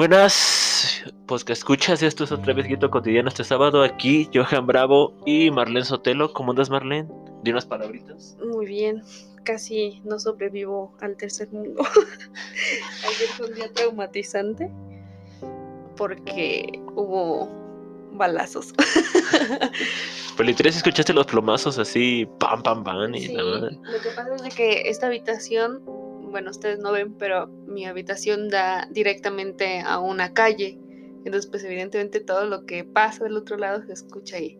Buenas, pues que escuchas, esto es otra vez Guito Cotidiano este sábado, aquí Johan Bravo y Marlene Sotelo. ¿Cómo andas Marlene? Di unas palabritas. Muy bien, casi no sobrevivo al tercer mundo. Ayer fue un día traumatizante porque hubo balazos. Pues literal, escuchaste los plomazos así, pam, pam, pam, y Sí, la madre. lo que pasa es de que esta habitación, bueno, ustedes no ven, pero mi habitación da directamente a una calle. Entonces, pues evidentemente todo lo que pasa del otro lado se escucha ahí.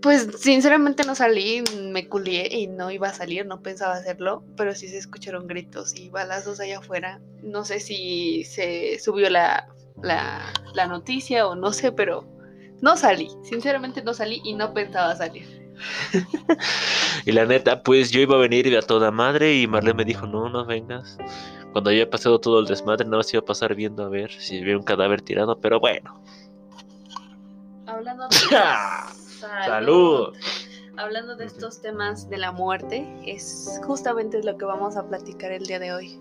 Pues sinceramente no salí, me culié y no iba a salir, no pensaba hacerlo, pero sí se escucharon gritos y balazos allá afuera. No sé si se subió la, la, la noticia o no sé, pero no salí. Sinceramente no salí y no pensaba salir. Y la neta, pues yo iba a venir de a toda madre y Marlene me dijo, no, no vengas. Cuando había pasado todo el desmadre, nada más iba a pasar viendo a ver si había un cadáver tirado, pero bueno. Hablando de... ¡Salud! Hablando de estos temas de la muerte, es justamente lo que vamos a platicar el día de hoy.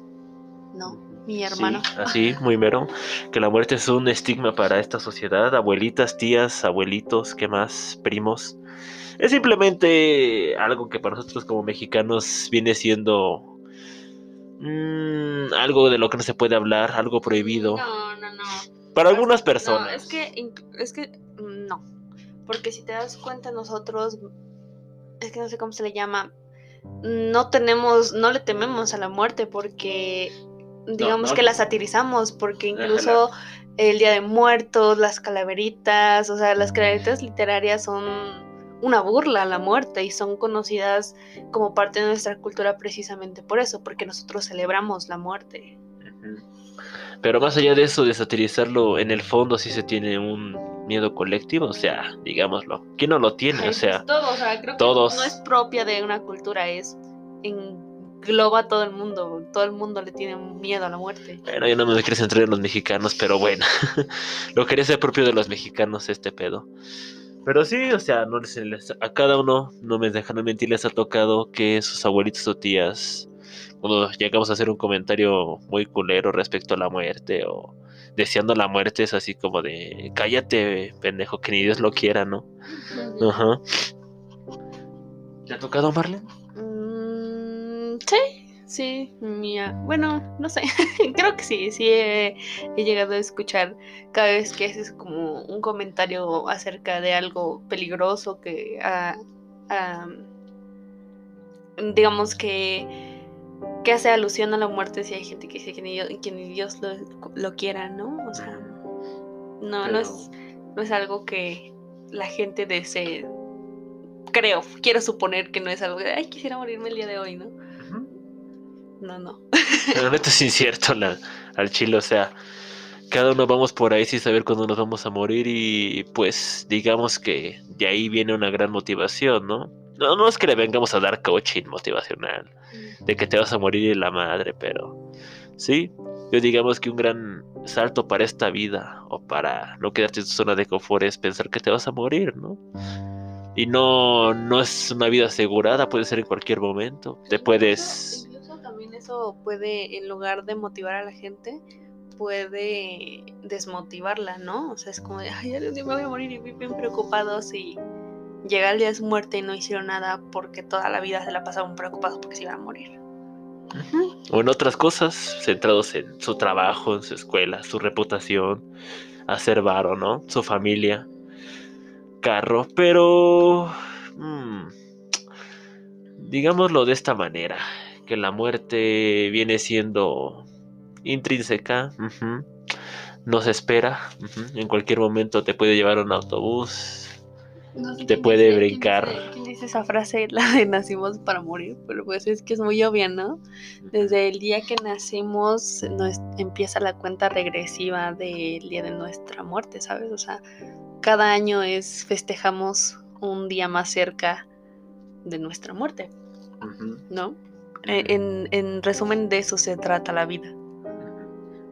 ¿No? Mi hermano. Sí, así, muy mero. Que la muerte es un estigma para esta sociedad. Abuelitas, tías, abuelitos, ¿qué más? Primos. Es simplemente algo que para nosotros como mexicanos viene siendo mm, algo de lo que no se puede hablar, algo prohibido. No, no, no. Para algunas personas. No, es que, es que mm, no. Porque si te das cuenta, nosotros, es que no sé cómo se le llama, no tenemos, no le tememos a la muerte porque, digamos no. que la satirizamos, porque incluso el Día de Muertos, las calaveritas, o sea, las calaveritas literarias son una burla a la muerte y son conocidas como parte de nuestra cultura precisamente por eso, porque nosotros celebramos la muerte. Pero más allá de eso, de satirizarlo, en el fondo sí se tiene un miedo colectivo, o sea, digámoslo. ¿Quién no lo tiene? O sea, pues todo, o sea, creo todos. que no es propia de una cultura, es engloba a todo el mundo, todo el mundo le tiene miedo a la muerte. bueno, yo no me quiero centrar en los mexicanos, pero bueno, lo quería ser propio de los mexicanos este pedo. Pero sí, o sea, no les- les- a cada uno, no me dejan mentir, les ha tocado que sus abuelitos o tías, cuando llegamos a hacer un comentario muy culero respecto a la muerte o deseando la muerte, es así como de, cállate, pendejo, que ni Dios lo quiera, ¿no? Ajá. ¿Te ha tocado, Marlene? Sí, sí, mía. Bueno, no sé, creo que sí, sí he, he llegado a escuchar cada vez que haces como un comentario acerca de algo peligroso que, ah, ah, digamos que, que hace alusión a la muerte, si hay gente que dice que ni Dios, que ni Dios lo, lo quiera, ¿no? O sea, no, no es, no es algo que la gente desee. Creo, quiero suponer que no es algo de, ay, quisiera morirme el día de hoy, ¿no? No, no. Pero neta es incierto la- al chile, o sea, cada uno vamos por ahí sin saber cuándo nos vamos a morir y pues digamos que de ahí viene una gran motivación, ¿no? No, no es que le vengamos a dar coaching motivacional, de que te vas a morir y la madre, pero sí, yo digamos que un gran salto para esta vida o para no quedarte en tu zona de confort es pensar que te vas a morir, ¿no? Y no, no es una vida asegurada, puede ser en cualquier momento, te puedes... Eso puede, en lugar de motivar a la gente, puede desmotivarla, ¿no? O sea, es como de, ay, algún día me voy a morir y bien preocupados y llega el día de su muerte y no hicieron nada porque toda la vida se la pasaron preocupados porque se iban a morir. o en otras cosas, centrados en su trabajo, en su escuela, su reputación, hacer varo, ¿no? Su familia, carro, pero mm, digámoslo de esta manera, que la muerte viene siendo intrínseca, ujú, no se espera, en cualquier momento te puede llevar un autobús, No sé Te puede dice- quién brincar. dice- ¿Quién dice esa frase? La de nacimos para morir, pero pues es que es muy obvia, ¿no? Desde el día que nacemos nos empieza la cuenta regresiva del día de nuestra muerte, ¿sabes? O sea, cada año es festejamos un día más cerca de nuestra muerte. ¿no? Eh, En, en resumen, de eso se trata la vida.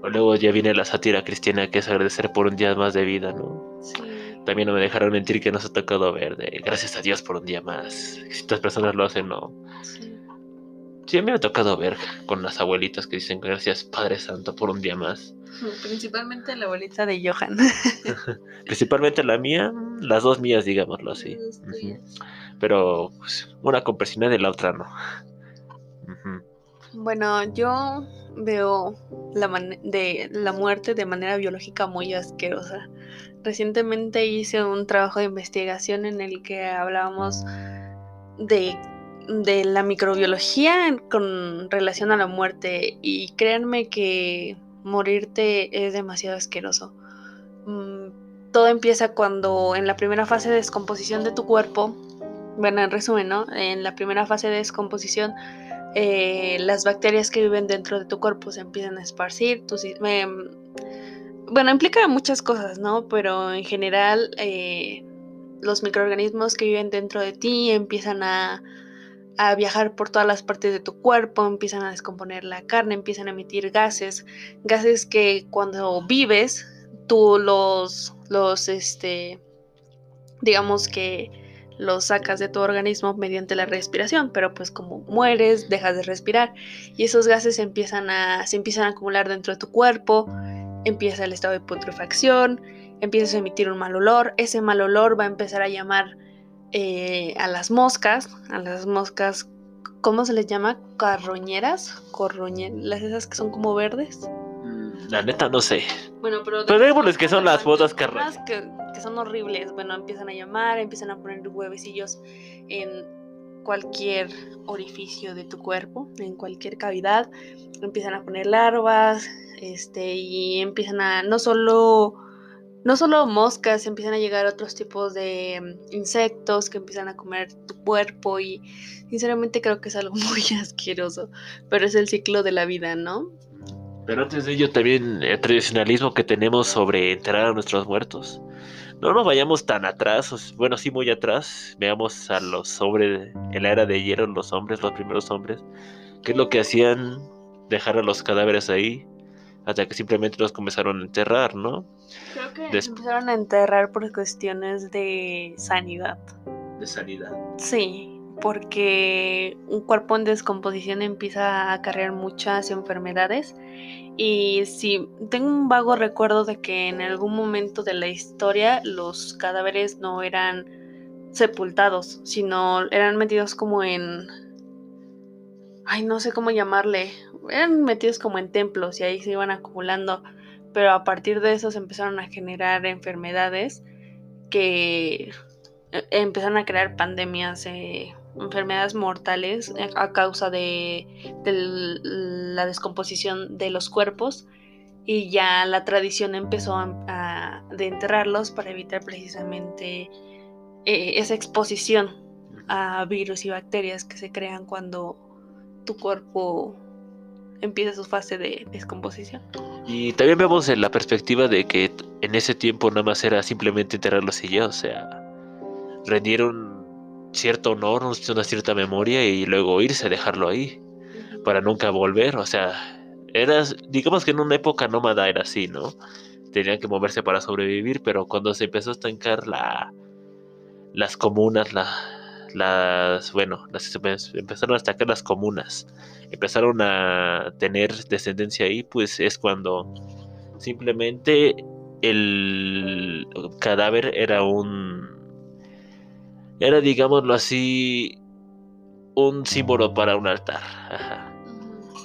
O luego ya viene la sátira cristiana que es agradecer por un día más de vida, ¿no? Sí. También no me dejaron mentir que nos ha tocado ver de gracias a Dios por un día más. Si otras personas lo hacen, no. sí. Sí, a mí me ha tocado ver con las abuelitas que dicen gracias Padre Santo por un día más. Principalmente la abuelita de Johan. Principalmente la mía, las dos mías, digámoslo así. Pero pues, una con de la otra no. Bueno, yo veo la, muerte de manera biológica muy asquerosa. Recientemente hice un trabajo de investigación en el que hablábamos de de la microbiología con relación a la muerte y créanme que morirte es demasiado asqueroso. Mm, todo empieza cuando en la primera fase de descomposición de tu cuerpo, bueno, en resumen, ¿no? En la primera fase de descomposición, eh, las bacterias que viven dentro de tu cuerpo se empiezan a esparcir. bueno, implica muchas cosas, ¿no? Pero en general, eh, los microorganismos que viven dentro de ti empiezan a a viajar por todas las partes de tu cuerpo, empiezan a descomponer la carne, empiezan a emitir gases, gases que cuando vives tú los, los, este, digamos que los sacas de tu organismo mediante la respiración, pero pues como mueres, dejas de respirar y esos gases empiezan a, se empiezan a acumular dentro de tu cuerpo, empieza el estado de putrefacción, empiezas a emitir un mal olor, ese mal olor va a empezar a llamar eh, a las moscas, a las moscas, ¿cómo se les llama? Carroñeras, corroñeras, las esas que son como verdes. Mm, la neta no sé. Bueno, pero... Pero que son las botas carroñeras. Que, que son horribles. Bueno, empiezan a llamar, empiezan a poner huevecillos en cualquier orificio de tu cuerpo, en cualquier cavidad. Empiezan a poner larvas, este, y empiezan a no solo no solo moscas, empiezan a llegar otros tipos de mm, insectos que empiezan a comer tu cuerpo y sinceramente creo que es algo muy asqueroso, pero es el ciclo de la vida, ¿no? Pero antes de ello también el tradicionalismo que tenemos sobre enterrar a nuestros muertos. No nos vayamos tan atrás, bueno, sí muy atrás, veamos a los hombres, en la era de hierro, los hombres, los primeros hombres, qué es lo que hacían, dejar a los cadáveres ahí, hasta que simplemente los comenzaron a enterrar, ¿no? Creo que empezaron a enterrar por cuestiones de sanidad. De sanidad. Sí, porque un cuerpo en descomposición empieza a acarrear muchas enfermedades y sí, tengo un vago recuerdo de que en algún momento de la historia los cadáveres no eran sepultados, sino eran metidos como en... Ay, no sé cómo llamarle, eran metidos como en templos y ahí se iban acumulando, pero a partir de eso se empezaron a generar enfermedades que eh, empezaron a crear pandemias, eh, enfermedades mortales eh, a causa de, la descomposición de los cuerpos y ya la tradición empezó a, de enterrarlos para evitar precisamente esa exposición a virus y bacterias que se crean cuando tu cuerpo empieza su fase de descomposición. Y también vemos en la perspectiva de que en ese tiempo nada más era simplemente enterrarlos y ya, o sea, rendieron cierto honor, una cierta memoria y luego irse a dejarlo ahí para nunca volver, o sea, era, digamos que en una época nómada era así, ¿no? Tenían que moverse para sobrevivir, pero cuando se empezó a estancar la, las comunas, la, las, bueno, las, empezaron a estancar las comunas empezaron a tener descendencia ahí, pues es cuando simplemente el cadáver era un era digámoslo así un símbolo para un altar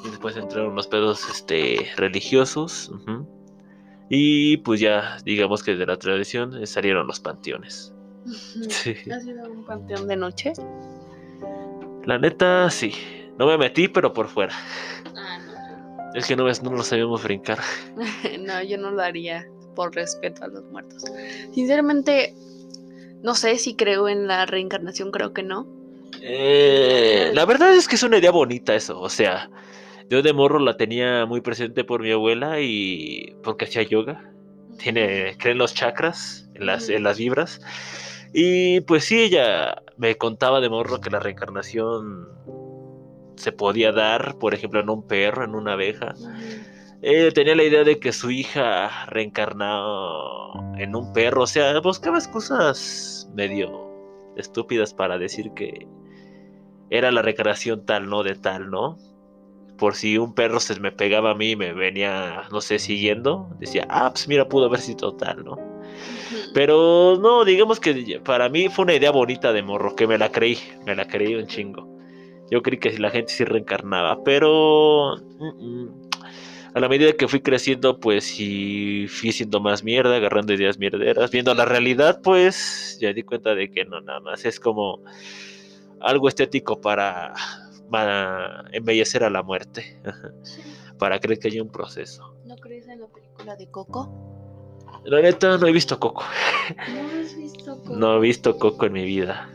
y después entraron los pedos este religiosos y pues ya digamos que de la tradición salieron los panteones ¿Ha sido un panteón de noche? La neta, sí. No me metí, pero por fuera. Ah, no. Es que no, no lo sabíamos brincar. no, yo no lo haría por respeto a los muertos. Sinceramente, no sé si creo en la reencarnación, creo que no. Eh, la verdad es que es una idea bonita eso, o sea, yo de morro la tenía muy presente por mi abuela y porque hacía yoga. Tiene, creen los chakras, en las, en las vibras. Y pues sí, ella me contaba de morro que la reencarnación se podía dar, por ejemplo, en un perro, en una abeja. Eh, tenía la idea de que su hija reencarnado en un perro, o sea, buscaba excusas medio estúpidas para decir que era la recreación tal, ¿no? De tal, ¿no? Por si un perro se me pegaba a mí y me venía, no sé, siguiendo, decía, ah, pues mira, pudo haber sido tal, ¿no? Pero no, digamos que para mí fue una idea bonita de morro, que me la creí, me la creí un chingo. Yo creí que la gente sí reencarnaba, pero a la medida que fui creciendo, pues sí fui siendo más mierda, agarrando ideas mierderas, viendo la realidad, pues ya di cuenta de que no, nada más es como algo estético para, embellecer a la muerte, para creer que hay un proceso. ¿No crees en la película de Coco? La neta, no he visto Coco. ¿No has visto Coco? No he visto Coco en mi vida.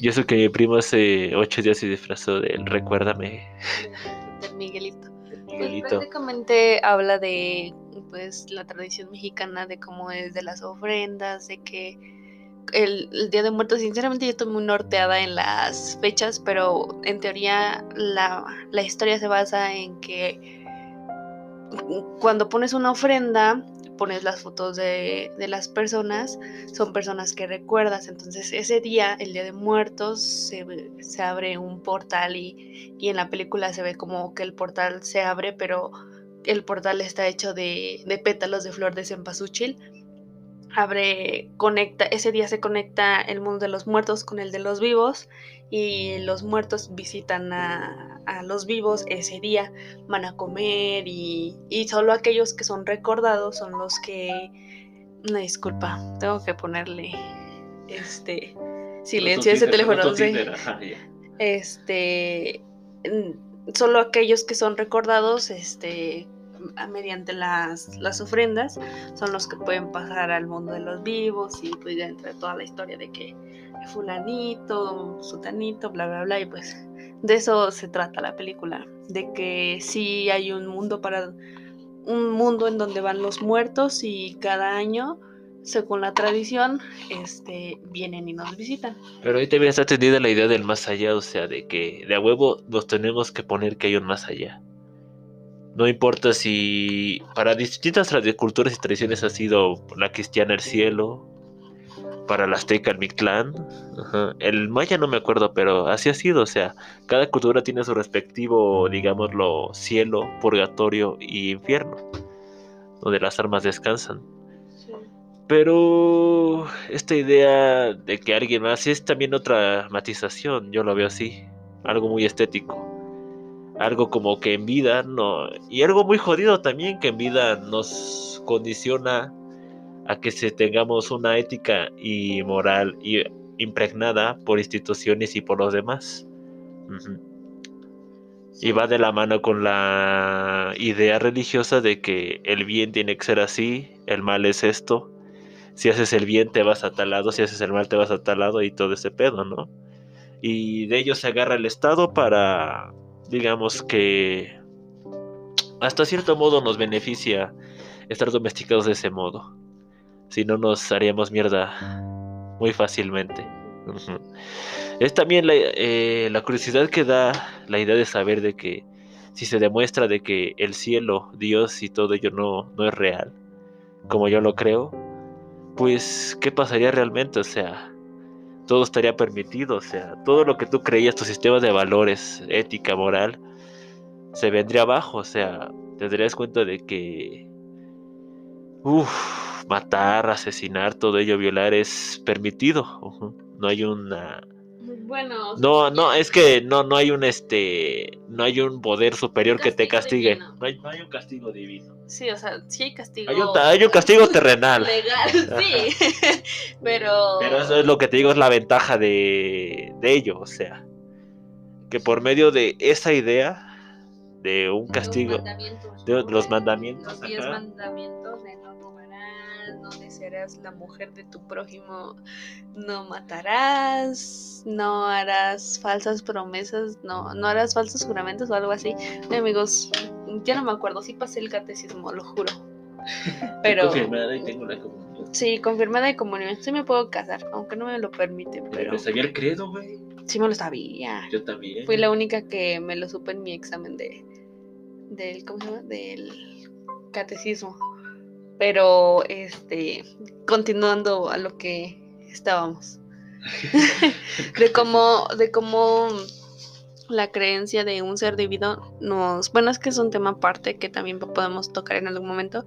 Yo sé que mi primo hace ocho días se disfrazó de él, recuérdame. Del Miguelito. Pues prácticamente habla de pues la tradición mexicana, de cómo es de las ofrendas, de que el, Día de Muertos, sinceramente yo estoy muy norteada en las fechas, pero en teoría la, la historia se basa en que cuando pones una ofrenda, pones las fotos de, las personas, son personas que recuerdas. Entonces ese día, el Día de Muertos, se, abre un portal y, en la película se ve como que el portal se abre, pero el portal está hecho de, de pétalos de flor de cempasúchil. Abre, conecta, ese día se conecta el mundo de los muertos con el de los vivos y los muertos visitan a, los vivos ese día, van a comer y, solo aquellos que son recordados son los que... Una disculpa, tengo que ponerle este silencio a ese teléfono. Este, solo aquellos que son recordados, este, mediante las, las, ofrendas, son los que pueden pasar al mundo de los vivos y pues dentro de toda la historia de que fulanito, sutanito, bla, bla, bla, y pues de eso se trata la película, de que sí hay un mundo para un mundo en donde van los muertos y cada año según la tradición, este, vienen y nos visitan. Pero ahí también está tendida la idea del más allá, o sea, de que de a huevo nos tenemos que poner que hay un más allá. No importa si para distintas culturas y tradiciones ha sido la cristiana el cielo, para la azteca el Mictlán. El maya no me acuerdo, pero así ha sido. O sea, cada cultura tiene su respectivo, digámoslo, cielo, purgatorio y infierno, donde las almas descansan. Pero esta idea de que alguien más es también otra matización, yo lo veo así, algo muy estético. Algo como que en vida no. Y algo muy jodido también que en vida nos condiciona a que se tengamos una ética y moral impregnada por instituciones y por los demás. Y va de la mano con la idea religiosa de que el bien tiene que ser así, el mal es esto. Si haces el bien te vas a tal lado, si haces el mal te vas a tal lado y todo ese pedo, ¿no? Y de ello se agarra el Estado para, digamos que, hasta cierto modo nos beneficia estar domesticados de ese modo si no nos haríamos mierda muy fácilmente. Es también eh, la, curiosidad que da la idea de saber de que si se demuestra de que el cielo, Dios y todo ello no, no es real, como yo lo creo, pues ¿qué pasaría realmente? O sea, todo estaría permitido, o sea, todo lo que tú creías, tu sistema de valores, ética, moral, se vendría abajo, o sea, te darías cuenta de que... Uff, matar, asesinar, todo ello, violar es permitido. No hay una bueno, no, no, es que no, no hay un este, no hay un poder superior que te castigue. No hay, no hay, un castigo divino. Sí, o sea, sí hay castigo. Hay un, castigo terrenal. Legal, sí. pero. Pero eso es lo que te digo, es la ventaja de, de ello. O sea, que por medio de esa idea de un castigo, de los mandamientos, los mandamientos de donde serás la mujer de tu prójimo, no matarás, no harás falsas promesas, no, no harás falsos juramentos o algo así. amigos, ya no me acuerdo, sí pasé el catecismo, lo juro. Pero... confirmada y tengo la comunión. Sí, confirmada de comunión. Sí me puedo casar, aunque no me lo permite, pero... ¿Me sabía el credo, güey? Sí me lo sabía. Yo también. Fui la única que me lo supe en mi examen de... Del, ¿cómo se llama? Del catecismo. Pero, este, continuando a lo que estábamos. de cómo, de cómo la creencia de un ser divino nos, bueno, es que es un tema aparte que también podemos tocar en algún momento,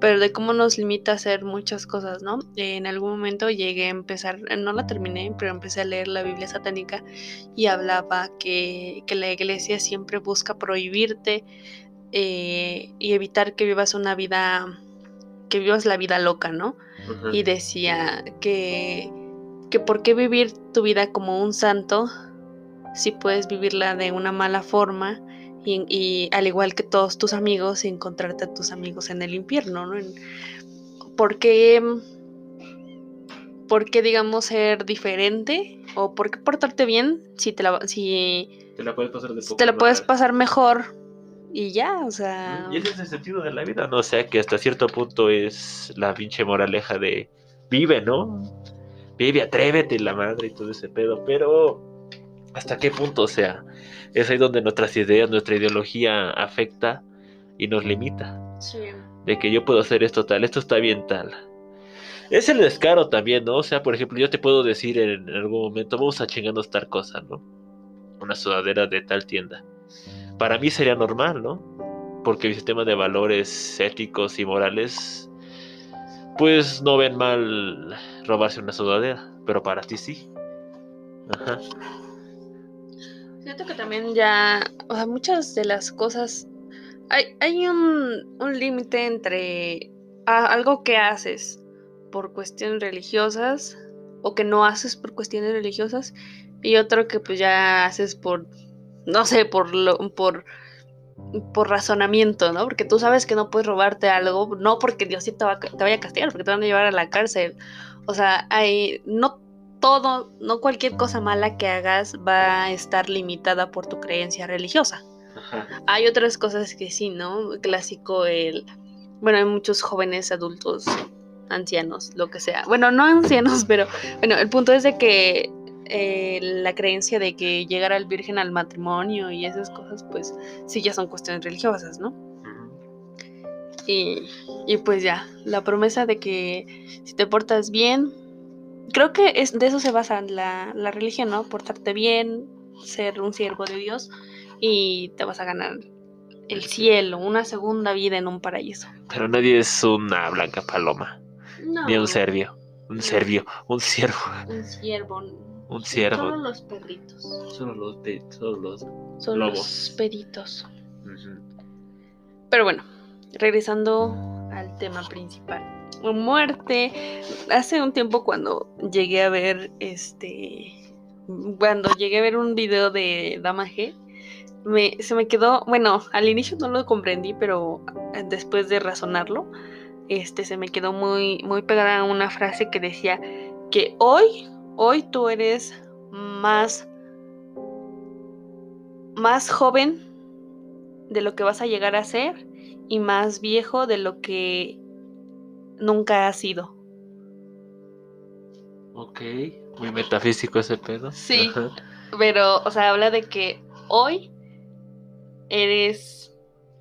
pero de cómo nos limita a hacer muchas cosas, ¿no? En algún momento llegué a empezar, no la terminé, pero empecé a leer la Biblia satánica y hablaba que, que la iglesia siempre busca prohibirte eh, y evitar que vivas una vida, que vivas la vida loca, ¿no? Y decía que, que por qué vivir tu vida como un santo si puedes vivirla de una mala forma y, al igual que todos tus amigos, encontrarte a tus amigos en el infierno, ¿no? ¿Por qué, por qué digamos, ser diferente? ¿O por qué portarte bien si te la, si, te la puedes pasar, de te la puedes pasar mejor? Y ya, o sea... Y ese es el sentido de la vida, ¿no? O sea, que hasta cierto punto es la pinche moraleja de vive, ¿no? Vive, atrévete, la madre y todo ese pedo, pero hasta qué punto, o sea, es ahí donde nuestras ideas, nuestra ideología afecta y nos limita. Sí. De que yo puedo hacer esto tal, esto está bien tal. Es el descaro también, ¿no? O sea, por ejemplo, yo te puedo decir en, algún momento, vamos a chingarnos tal cosa, ¿no? Una sudadera de tal tienda. Para mí sería normal, ¿no? Porque mi sistema de valores éticos y morales, pues no ven mal robarse una sudadera, pero para ti sí. Ajá. Siento que también ya, o sea, muchas de las cosas, hay, hay un, un límite entre algo que haces por cuestiones religiosas o que no haces por cuestiones religiosas y otro que pues ya haces por, no sé, por, lo, por, por razonamiento, ¿no? Porque tú sabes que no puedes robarte algo, no porque Dios te, te vaya a castigar, porque te van a llevar a la cárcel. O sea, hay, no todo, no cualquier cosa mala que hagas va a estar limitada por tu creencia religiosa. Hay otras cosas que sí, ¿no? Clásico el... Bueno, hay muchos jóvenes adultos, ancianos, lo que sea. Bueno, no ancianos, pero bueno, el punto es de que eh, la creencia de que llegar al virgen al matrimonio y esas cosas, pues sí ya son cuestiones religiosas, ¿no? Y, y pues ya, la promesa de que si te portas bien, creo que es, de eso se basa la, la religión, ¿no? Portarte bien, ser un siervo de Dios y te vas a ganar el cielo, una segunda vida en un paraíso. Pero nadie es una blanca paloma. Ni un serbio. Un serbio. Un ciervo. Un ciervo. Un ciervo. Solo los perritos. Solo los, solo los Solo los peritos. Pero bueno, regresando al tema principal muerte. Hace un tiempo cuando llegué a ver este cuando llegué a ver un video de Dama G, me, se me quedó, bueno, al inicio no lo comprendí, pero después de razonarlo, este se me quedó muy muy pegada una frase que decía que hoy hoy tú eres más más joven de lo que vas a llegar a ser y más viejo de lo que nunca ha sido. Ok, muy metafísico ese pedo. Sí, pero, o sea, habla de que hoy eres...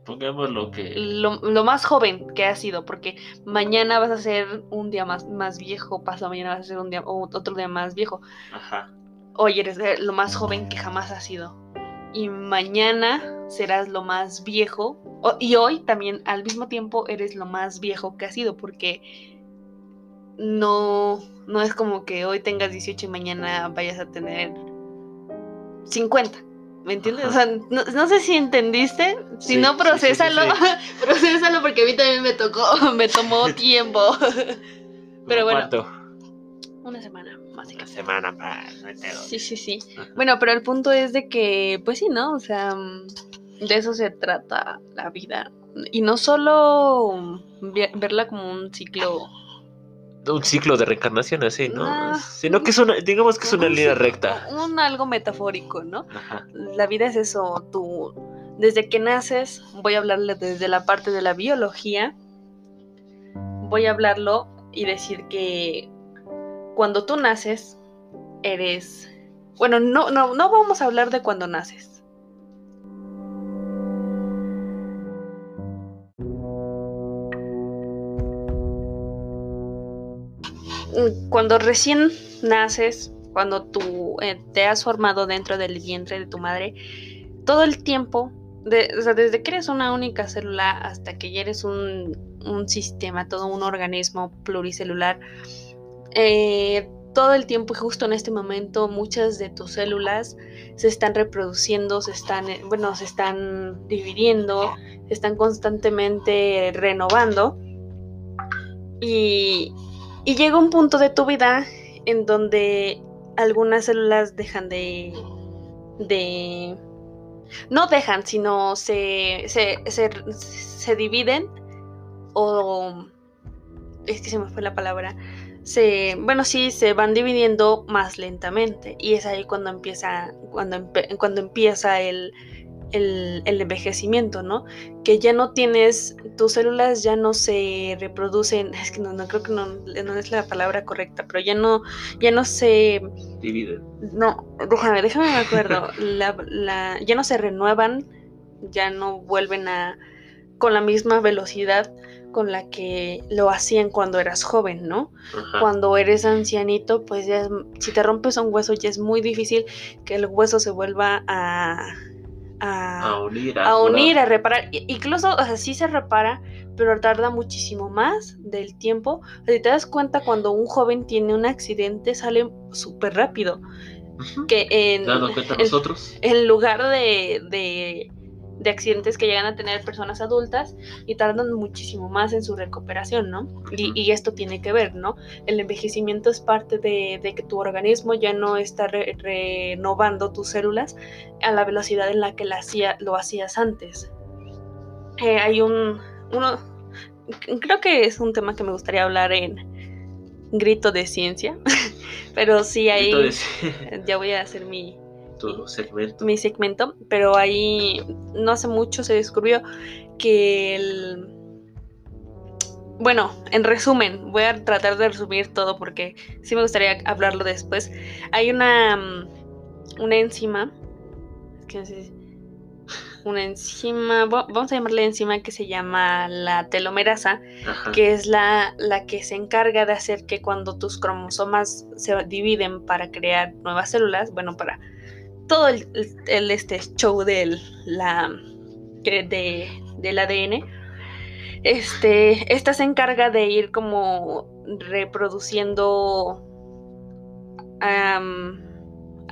Pongamos lo que... Lo, más joven que has sido, porque mañana vas a ser un día más, más viejo, pasado mañana vas a ser un día, otro día más viejo. Ajá. Hoy eres lo más joven que jamás has sido. Y mañana serás lo más viejo y hoy también al mismo tiempo eres lo más viejo que has sido porque no, no es como que hoy tengas 18 y mañana vayas a tener 50. ¿Me entiendes? O sea, no, sé si entendiste. Si no, procésalo. procésalo porque a mí también me tocó, me tomó tiempo. pero bueno. ¿Cuánto? Una semana, más Una semana para Sí, sí, sí. Bueno, pero el punto es de que, pues sí, ¿no? O sea, de eso se trata la vida. Y no solo verla como un ciclo. Un ciclo de reencarnación así, ¿no? Sino que es una, digamos que es una línea recta. Un algo metafórico, ¿no? La vida es eso, tú, desde que naces, voy a hablarle desde la parte de la biología, voy a hablarlo y decir que cuando tú naces, eres... Bueno, no, no, no vamos a hablar de cuando naces cuando recién naces, cuando tú eh, te has formado dentro del vientre de tu madre, todo el tiempo, o sea, desde que eres una única célula hasta que ya eres un, un sistema, todo un organismo pluricelular, eh, todo el tiempo y justo en este momento muchas de tus células se están reproduciendo, se están, eh, bueno, se están dividiendo, se están constantemente renovando. Y, y llega un punto de tu vida en donde algunas células dejan de, de no dejan, sino se, se, se, se dividen o es que se me fue la palabra se, bueno, sí, se van dividiendo más lentamente. Y es ahí cuando empieza, cuando, cuando empieza el, el, envejecimiento, ¿no? Que ya no tienes, tus células ya no se reproducen, es que no, no creo que no, no, es la palabra correcta, pero ya no, ya no se dividen. No, déjame, déjame me acuerdo, la, la, ya no se renuevan, ya no vuelven a con la misma velocidad con la que lo hacían cuando eras joven, ¿no? Cuando eres ancianito, pues ya si te rompes un hueso ya es muy difícil que el hueso se vuelva a a, unir, a, unir, a reparar. Incluso, o sea, sí se repara, pero tarda muchísimo más del tiempo. si te das cuenta, cuando un joven tiene un accidente, sale súper rápido. Que en, cuenta nosotros? En lugar de de accidentes que llegan a tener personas adultas y tardan muchísimo más en su recuperación, ¿no? Y, esto tiene que ver, ¿no? El envejecimiento es parte de, que tu organismo ya no está renovando tus células a la velocidad en la que lo hacías antes. Eh, hay un, uno, creo que es un tema que me gustaría hablar en grito de ciencia, pero sí ahí ya voy a hacer mi, segmento. Mi segmento, pero ahí no hace mucho se descubrió que el... Bueno, en resumen, voy a tratar de resumir todo porque sí me gustaría hablarlo después. Hay una, mm, una enzima, que una enzima, vamos a llamarle enzima que se llama la telomerasa, que es la, la que se encarga de hacer que cuando tus cromosomas se dividen para crear nuevas células, bueno, para todo el, este show del, la, de, del ADN, este, esta se encarga de ir como reproduciendo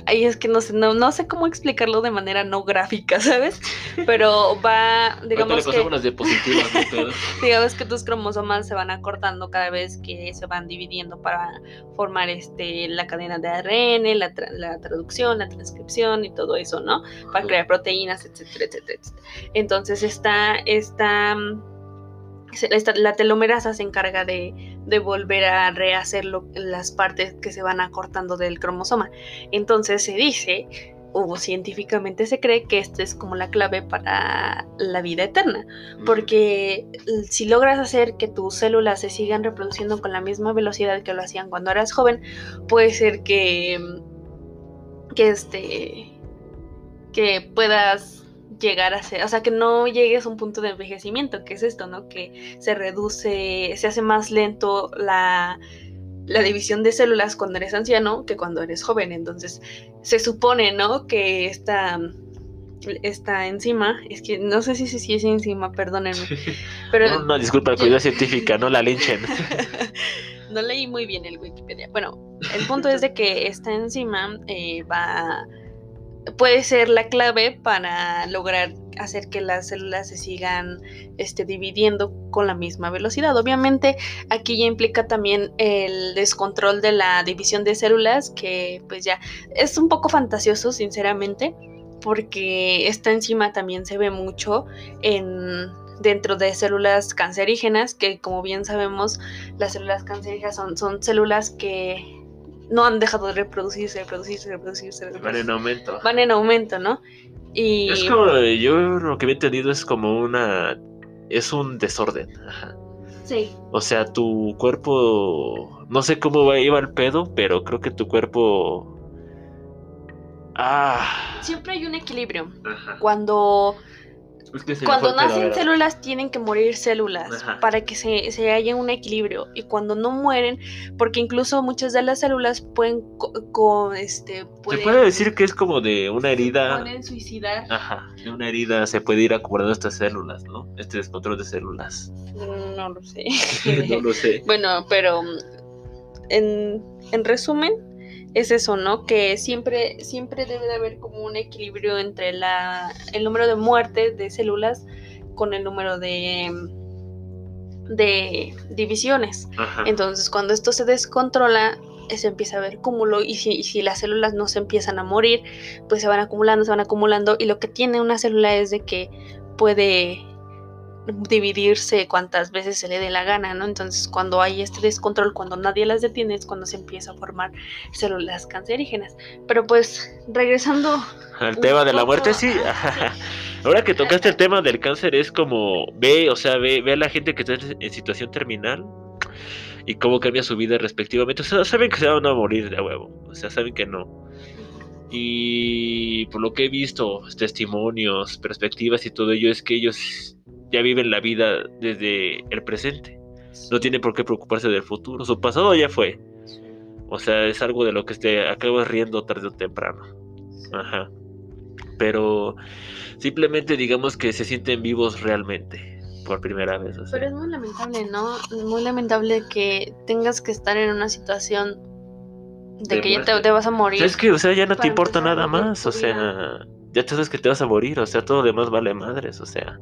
Ay, es que no sé, no, sé cómo explicarlo de manera no gráfica, ¿sabes? Pero va, digamos que... unas diapositivas, digamos que tus cromosomas se van acortando cada vez que se van dividiendo para formar este, la cadena de ARN, la, la traducción, la transcripción y todo eso, ¿no? Para crear proteínas, etcétera, etcétera, etcétera. Entonces está, está la telomerasa se encarga de, volver a rehacer las partes que se van acortando del cromosoma. Entonces se dice, o científicamente se cree que esta es como la clave para la vida eterna, porque si logras hacer que tus células se sigan reproduciendo con la misma velocidad que lo hacían cuando eras joven, puede ser que, que este, que puedas llegar a ser, o sea, que no llegues a un punto de envejecimiento, que es esto, ¿no? Que se reduce, se hace más lento la, la división de células cuando eres anciano que cuando eres joven. Entonces, se supone, ¿no? Que esta, esta enzima, es que no sé si, si, es enzima, perdónenme. Pero, no, disculpa, la cuidad científica, no la linchen. no leí muy bien el Wikipedia. Bueno, el punto es de que esta enzima eh, va puede ser la clave para lograr hacer que las células se sigan este, dividiendo con la misma velocidad. Obviamente aquí ya implica también el descontrol de la división de células, que pues ya es un poco fantasioso, sinceramente, porque esta enzima también se ve mucho en dentro de células cancerígenas, que como bien sabemos, las células cancerígenas son, son células que no han dejado de reproducirse, reproducirse, reproducirse. Van en aumento. Van en aumento, ¿no? Y... Es como, yo lo que he entendido es como una... Es un desorden. Ajá. Sí. O sea, tu cuerpo... No sé cómo va, iba el pedo, pero creo que tu cuerpo... Ah. Siempre hay un equilibrio. Ajá. Cuando Es que se me Cuando nacen células tienen que morir células Ajá. para que se, se haya un equilibrio y cuando no mueren, porque incluso muchas de las células pueden, co- co- este, Se pueden, puede decir que es como de una herida. pueden suicidar. Ajá, de una herida se puede ir acumulando estas células, ¿no? Este descontrol de células. No lo sé. no lo sé. Bueno, pero mm, en, en resumen, es eso, ¿no? Que siempre, siempre debe de haber como un equilibrio entre la, el número de muertes de células con el número de, de divisiones. Ajá. Entonces, cuando esto se descontrola, se empieza a ver cúmulo y si, y si las células no se empiezan a morir, pues se van acumulando, se van acumulando y lo que tiene una célula es de que puede dividirse cuantas veces se le dé la gana, ¿no? Entonces, cuando hay este descontrol, cuando nadie las detiene, es cuando se empieza a formar células cancerígenas. Pero pues, regresando, Al tema de la muerte, sí. Ahora que tocaste el tema del cáncer, es como, ve, o sea, ve, ve a la gente que está en situación terminal y cómo cambia su vida respectivamente. O sea, saben que se van a morir de huevo. O sea, saben que no. Y por lo que he visto, testimonios, perspectivas y todo ello, es que ellos ya viven la vida desde el presente. No tienen por qué preocuparse del futuro. Su pasado ya fue. O sea, es algo de lo que te acabas riendo tarde o temprano. Ajá. Pero simplemente digamos que se sienten vivos realmente por primera vez. o sea. Pero es muy lamentable, ¿no? Muy lamentable que tengas que estar en una situación de, De que ya te, te vas a morir. Es que, o sea, ya no te importa nada más. O sea, ya tú sabes que te vas a morir. O sea, todo lo demás vale madres. O sea,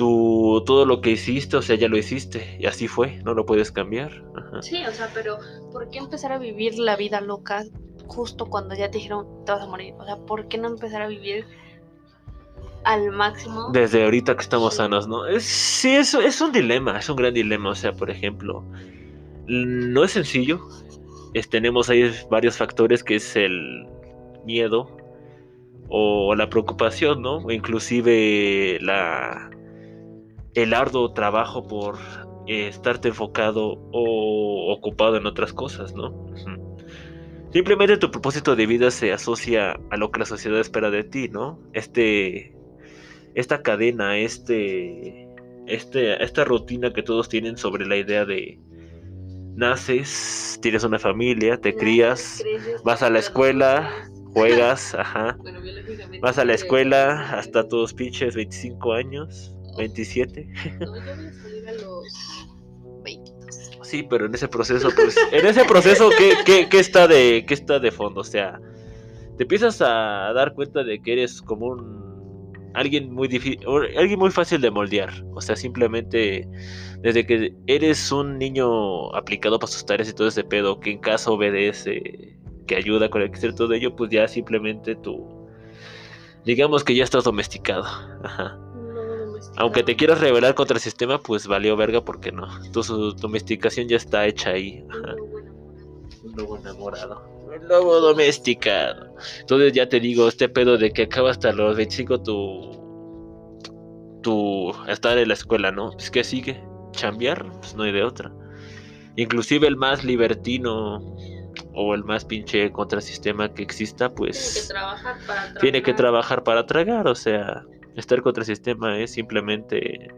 tú, todo lo que hiciste, o sea, ya lo hiciste. Y así fue. No lo puedes cambiar. Ajá. Sí, o sea, pero ¿por qué empezar a vivir la vida loca justo cuando ya te dijeron te vas a morir? O sea, ¿por qué no empezar a vivir al máximo? Desde ahorita que estamos Sí. sanos, ¿no? Es, sí, es, es un dilema, es un gran dilema. O sea, por ejemplo, no es sencillo. Es- tenemos ahí varios factores que es el miedo o la preocupación, ¿no? O inclusive la, el arduo trabajo por eh, estarte enfocado o ocupado en otras cosas, ¿no? Simplemente tu propósito de vida se asocia a lo que la sociedad espera de ti, ¿no? Este, esta cadena, este, este, esta rutina que todos tienen sobre la idea de naces, tienes una familia, te crías, vas a la escuela, juegas, ajá. Vas a la escuela hasta tus pinches 25 años, 27. No, yo voy a salir a los 20. Sí, pero en ese proceso, pues, en ese proceso, ¿qué, qué, qué está de, qué está de fondo? O sea, te empiezas a dar cuenta de que eres como un alguien muy difícil, alguien muy fácil de moldear. O sea, simplemente desde que eres un niño aplicado para sus tareas y todo ese pedo, que en caso obedece, que ayuda con el que todo ello, pues ya simplemente tú, digamos que ya estás domesticado. Ajá. Aunque te quieras rebelar contra el sistema, pues valió verga porque no. Tu su domesticación ya está hecha ahí. Ajá. Un lobo enamorado. Un lobo domesticado. Entonces ya te digo, este pedo de que acaba hasta los 25 tu. tu. estar en la escuela, ¿no? Pues que sigue. Chambear, pues no hay de otra. Inclusive el más libertino o el más pinche contrasistema que exista, Tiene que pues trabajar para tiene que trabajar para tragar, o sea, estar contra el sistema es simplemente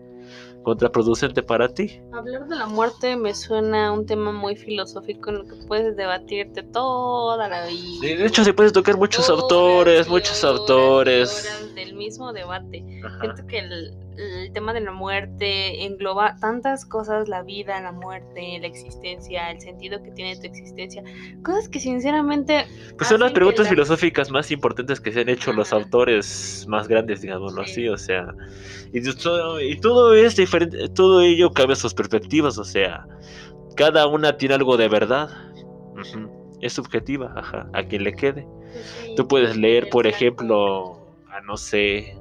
contraproducente para ti. Hablar de la muerte me suena a un tema muy filosófico en el que puedes debatirte toda la vida. De hecho se puede tocar muchos autores, muchos autores. del mismo debate. Ajá. Siento que el, el tema de la muerte engloba tantas cosas, la vida, la muerte, la existencia, el sentido que tiene tu existencia, cosas que sinceramente Pues son las preguntas la- filosóficas más importantes que se han hecho los autores más grandes, digámoslo Sí. así, o sea, y, todo, y todo es diferente, todo ello cabe a sus perspectivas, o sea, cada una tiene algo de verdad, es subjetiva, ajá, a quien le quede. pues, sí, Tú puedes leer, por ejemplo, a no sé,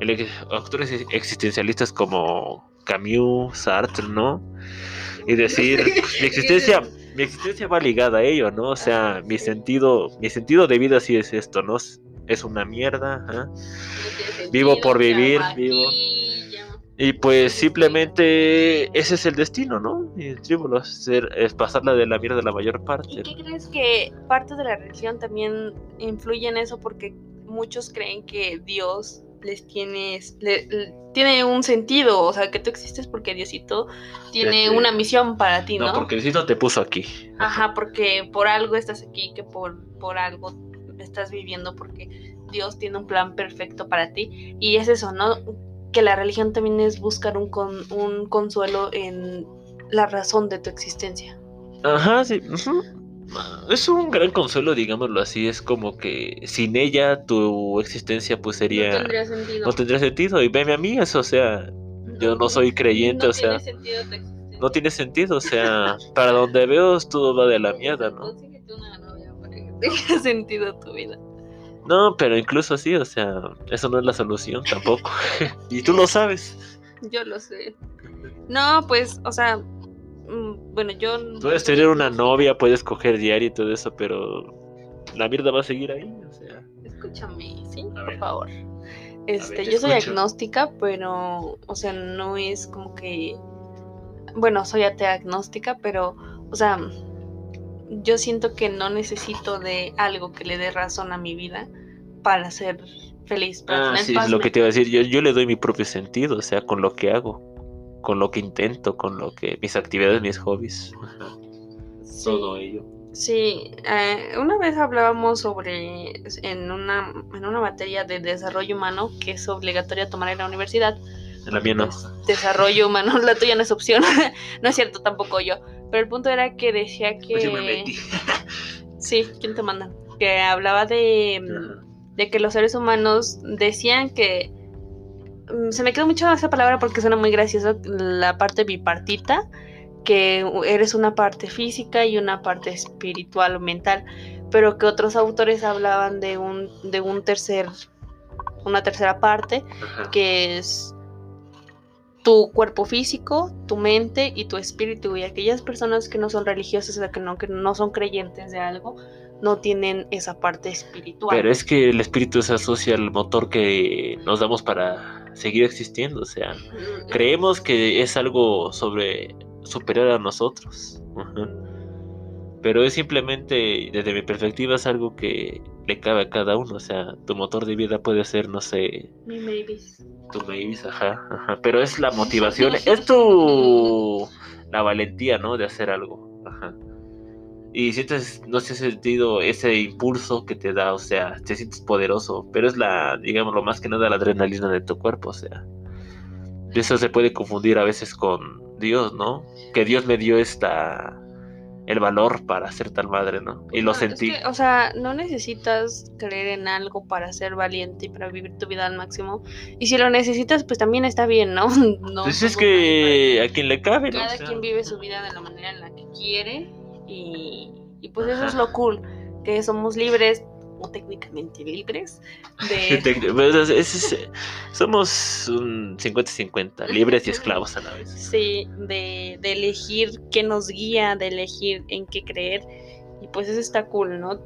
el ex- autores ex- existencialistas como Camus, Sartre, ¿no? Y decir, mi existencia, mi existencia va ligada a ello, ¿no? O sea, Ajá, mi sentido, mi sentido de vida sí es esto, ¿no? Es- una mierda, Vivo por ¿qué vivir, vivo. Y pues simplemente ese es el destino, ¿no? Y tribolo, ser, es pasarla de la mierda la mayor parte. ¿Y qué crees que parte de la religión también influye en eso? Porque muchos creen que Dios les tienes, le- le- tiene un sentido, o sea, que tú existes porque Diosito tiene te- una misión para ti, ¿no? No, porque Diosito te puso aquí. Ajá, porque por algo estás aquí, que por, por algo estás viviendo, porque Dios tiene un plan perfecto para ti. Y es eso, ¿no? Que la religión también es buscar un, con- un consuelo en la razón de tu existencia. Ajá, sí. ujú. Es un gran consuelo, digámoslo así. Es como que sin ella tu existencia pues sería... No tendría sentido. no tendría sentido. Y veme a mí, eso, o sea, yo no soy creyente, No o sea, tiene sentido no tiene sentido, o sea, para donde veo todo va de la mierda, ¿no? Consíguete una novia para que tenga sentido tu vida. No, pero incluso así, o sea, eso no es la solución tampoco. y tú lo sabes. Yo lo sé. No, pues, o sea, bueno, yo... Puedes tener una novia, puedes coger diario y todo eso, pero la mierda va a seguir ahí, o sea. Escúchame, ¿sí? A Por ver. favor. Este, ver, yo soy agnóstica, pero, o sea, no es como que, bueno, soy atea agnóstica, pero, o sea, yo siento que no necesito de algo que le dé razón a mi vida para ser feliz. Para Ah, sí, es lo que te iba a decir. Yo, yo le doy mi propio sentido, o sea, con lo que hago, con lo que intento, con lo que mis actividades, mis hobbies, Sí. todo ello. Sí, eh, una vez hablábamos sobre, en una, en una materia de desarrollo humano que es obligatoria tomar en la universidad, En la mía no. pues, desarrollo humano, la tuya no es opción, no es cierto, tampoco yo, pero el punto era que decía que... Pues yo me metí. Sí, ¿quién te manda? Que hablaba de, de que los seres humanos decían que... mm, Se me quedó mucho esa palabra porque suena muy gracioso, la parte bipartita, que eres una parte física y una parte espiritual o mental, pero que otros autores hablaban de un, de un tercer, una tercera parte, Ajá. que es tu cuerpo físico, tu mente y tu espíritu. Y aquellas personas que no son religiosas, o sea, que no, que no son creyentes de algo, no tienen esa parte espiritual. Pero es que el espíritu se asocia al motor que nos damos para seguir existiendo, o sea, creemos que es algo sobre superior a nosotros. Pero es simplemente, desde mi perspectiva, es algo que le cabe a cada uno. O sea, tu motor de vida puede ser, no sé, Mi babies. tu maíz, ajá, ajá. Pero es la motivación, es tu. la valentía, ¿no? De hacer algo. Ajá. Y sientes, no sé, sentido ese impulso que te da, o sea, te sientes poderoso, pero es la, digamos, lo más que nada la adrenalina de tu cuerpo, o sea. Y eso se puede confundir a veces con Dios, ¿no? Que Dios me dio esta, el valor para ser tal madre, ¿no? Y lo No, es sentí. que, o sea, no necesitas creer en algo para ser valiente y para vivir tu vida al máximo. Y si lo necesitas, pues también está bien, ¿no? no Pues es que a quien le cabe, para- O Cada sea, quien vive su vida de la manera en la que quiere. Y, y pues eso es lo cool. Que somos libres, o técnicamente libres, de. Pues, es- es- es- somos un 50-50, libres y esclavos a la vez. Sí, de, de elegir qué nos guía, de elegir en qué creer. Y pues eso está cool, ¿no?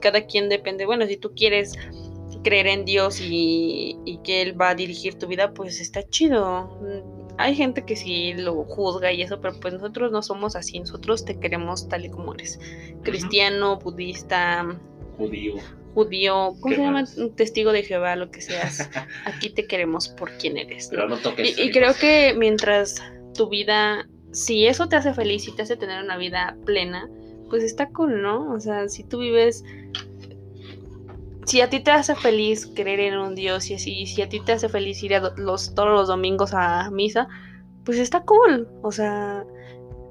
Cada quien depende. Bueno, si tú quieres creer en Dios y, y que Él va a dirigir tu vida, pues está chido. Mm, Hay gente que sí lo juzga y eso, pero pues nosotros no somos así. Nosotros te queremos tal y como eres. Cristiano, budista, Judío. judío, ¿cómo ¿Qué se llama? Un testigo de Jehová, lo que seas. Aquí te queremos por quien eres. ¿no? Pero no toques. Y, y creo que mientras tu vida, si eso te hace feliz y te hace tener una vida plena, pues está cool, ¿no? O sea, si tú vives, si a ti te hace feliz creer en un Dios y así, si a ti te hace feliz ir a los, todos los domingos a misa, pues está cool. O sea,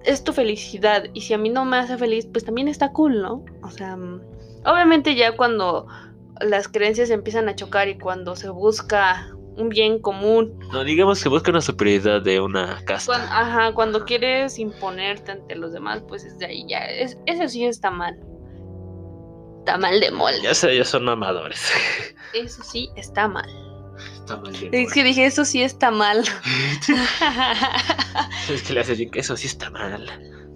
es tu felicidad. Y si a mí no me hace feliz, pues también está cool, ¿no? O sea, mm, obviamente ya cuando las creencias empiezan a chocar y cuando se busca un bien común No, digamos que busca una superioridad de una casta. Cuan- ajá, cuando quieres imponerte ante los demás, pues es de ahí ya. Es, eso sí está mal. Está mal de mol. Ya sé, ya son mamadores. Eso sí está mal. Está mal de Es que dije, eso sí está mal. Es que le haces bien que eso sí está mal.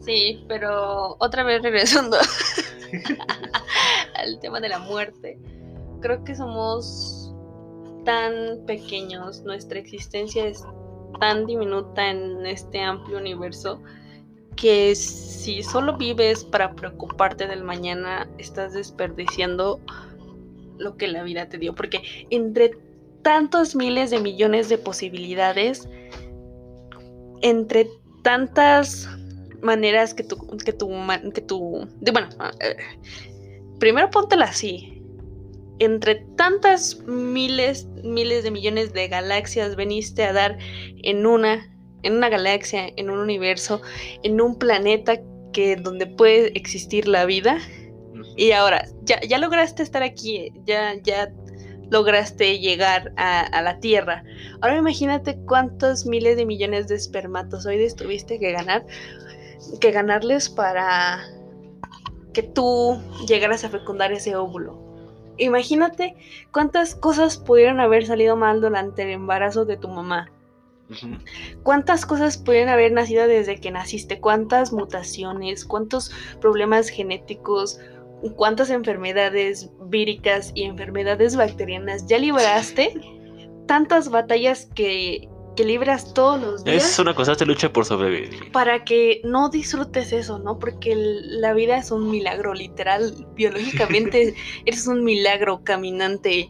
sí, pero otra vez regresando al tema de la muerte. Creo que somos tan pequeños, nuestra existencia es tan diminuta en este amplio universo que si solo vives para preocuparte del mañana, estás desperdiciando lo que la vida te dio. Porque entre tantos miles de millones de posibilidades, entre tantas maneras que tú, que tú, que tú, de, bueno, eh, primero póntela así. Entre tantas miles, miles de millones de galaxias veniste a dar en una, en una galaxia, en un universo, en un planeta que donde puede existir la vida. Y ahora, ya, ya lograste estar aquí, ya, ya lograste llegar a, la Tierra. Ahora imagínate cuántos miles de millones de espermatozoides tuviste que ganar, que ganarles para que tú llegaras a fecundar ese óvulo. Imagínate cuántas cosas pudieron haber salido mal durante el embarazo de tu mamá. ¿Cuántas cosas pudieron haber nacido desde que naciste? ¿Cuántas mutaciones? ¿Cuántos problemas genéticos? ¿Cuántas enfermedades víricas y enfermedades bacterianas ya libraste? Tantas batallas que, que libras todos los días. Es una constante lucha por sobrevivir. Para que no disfrutes eso, ¿no? Porque la vida es un milagro, literal, biológicamente eres un milagro caminante.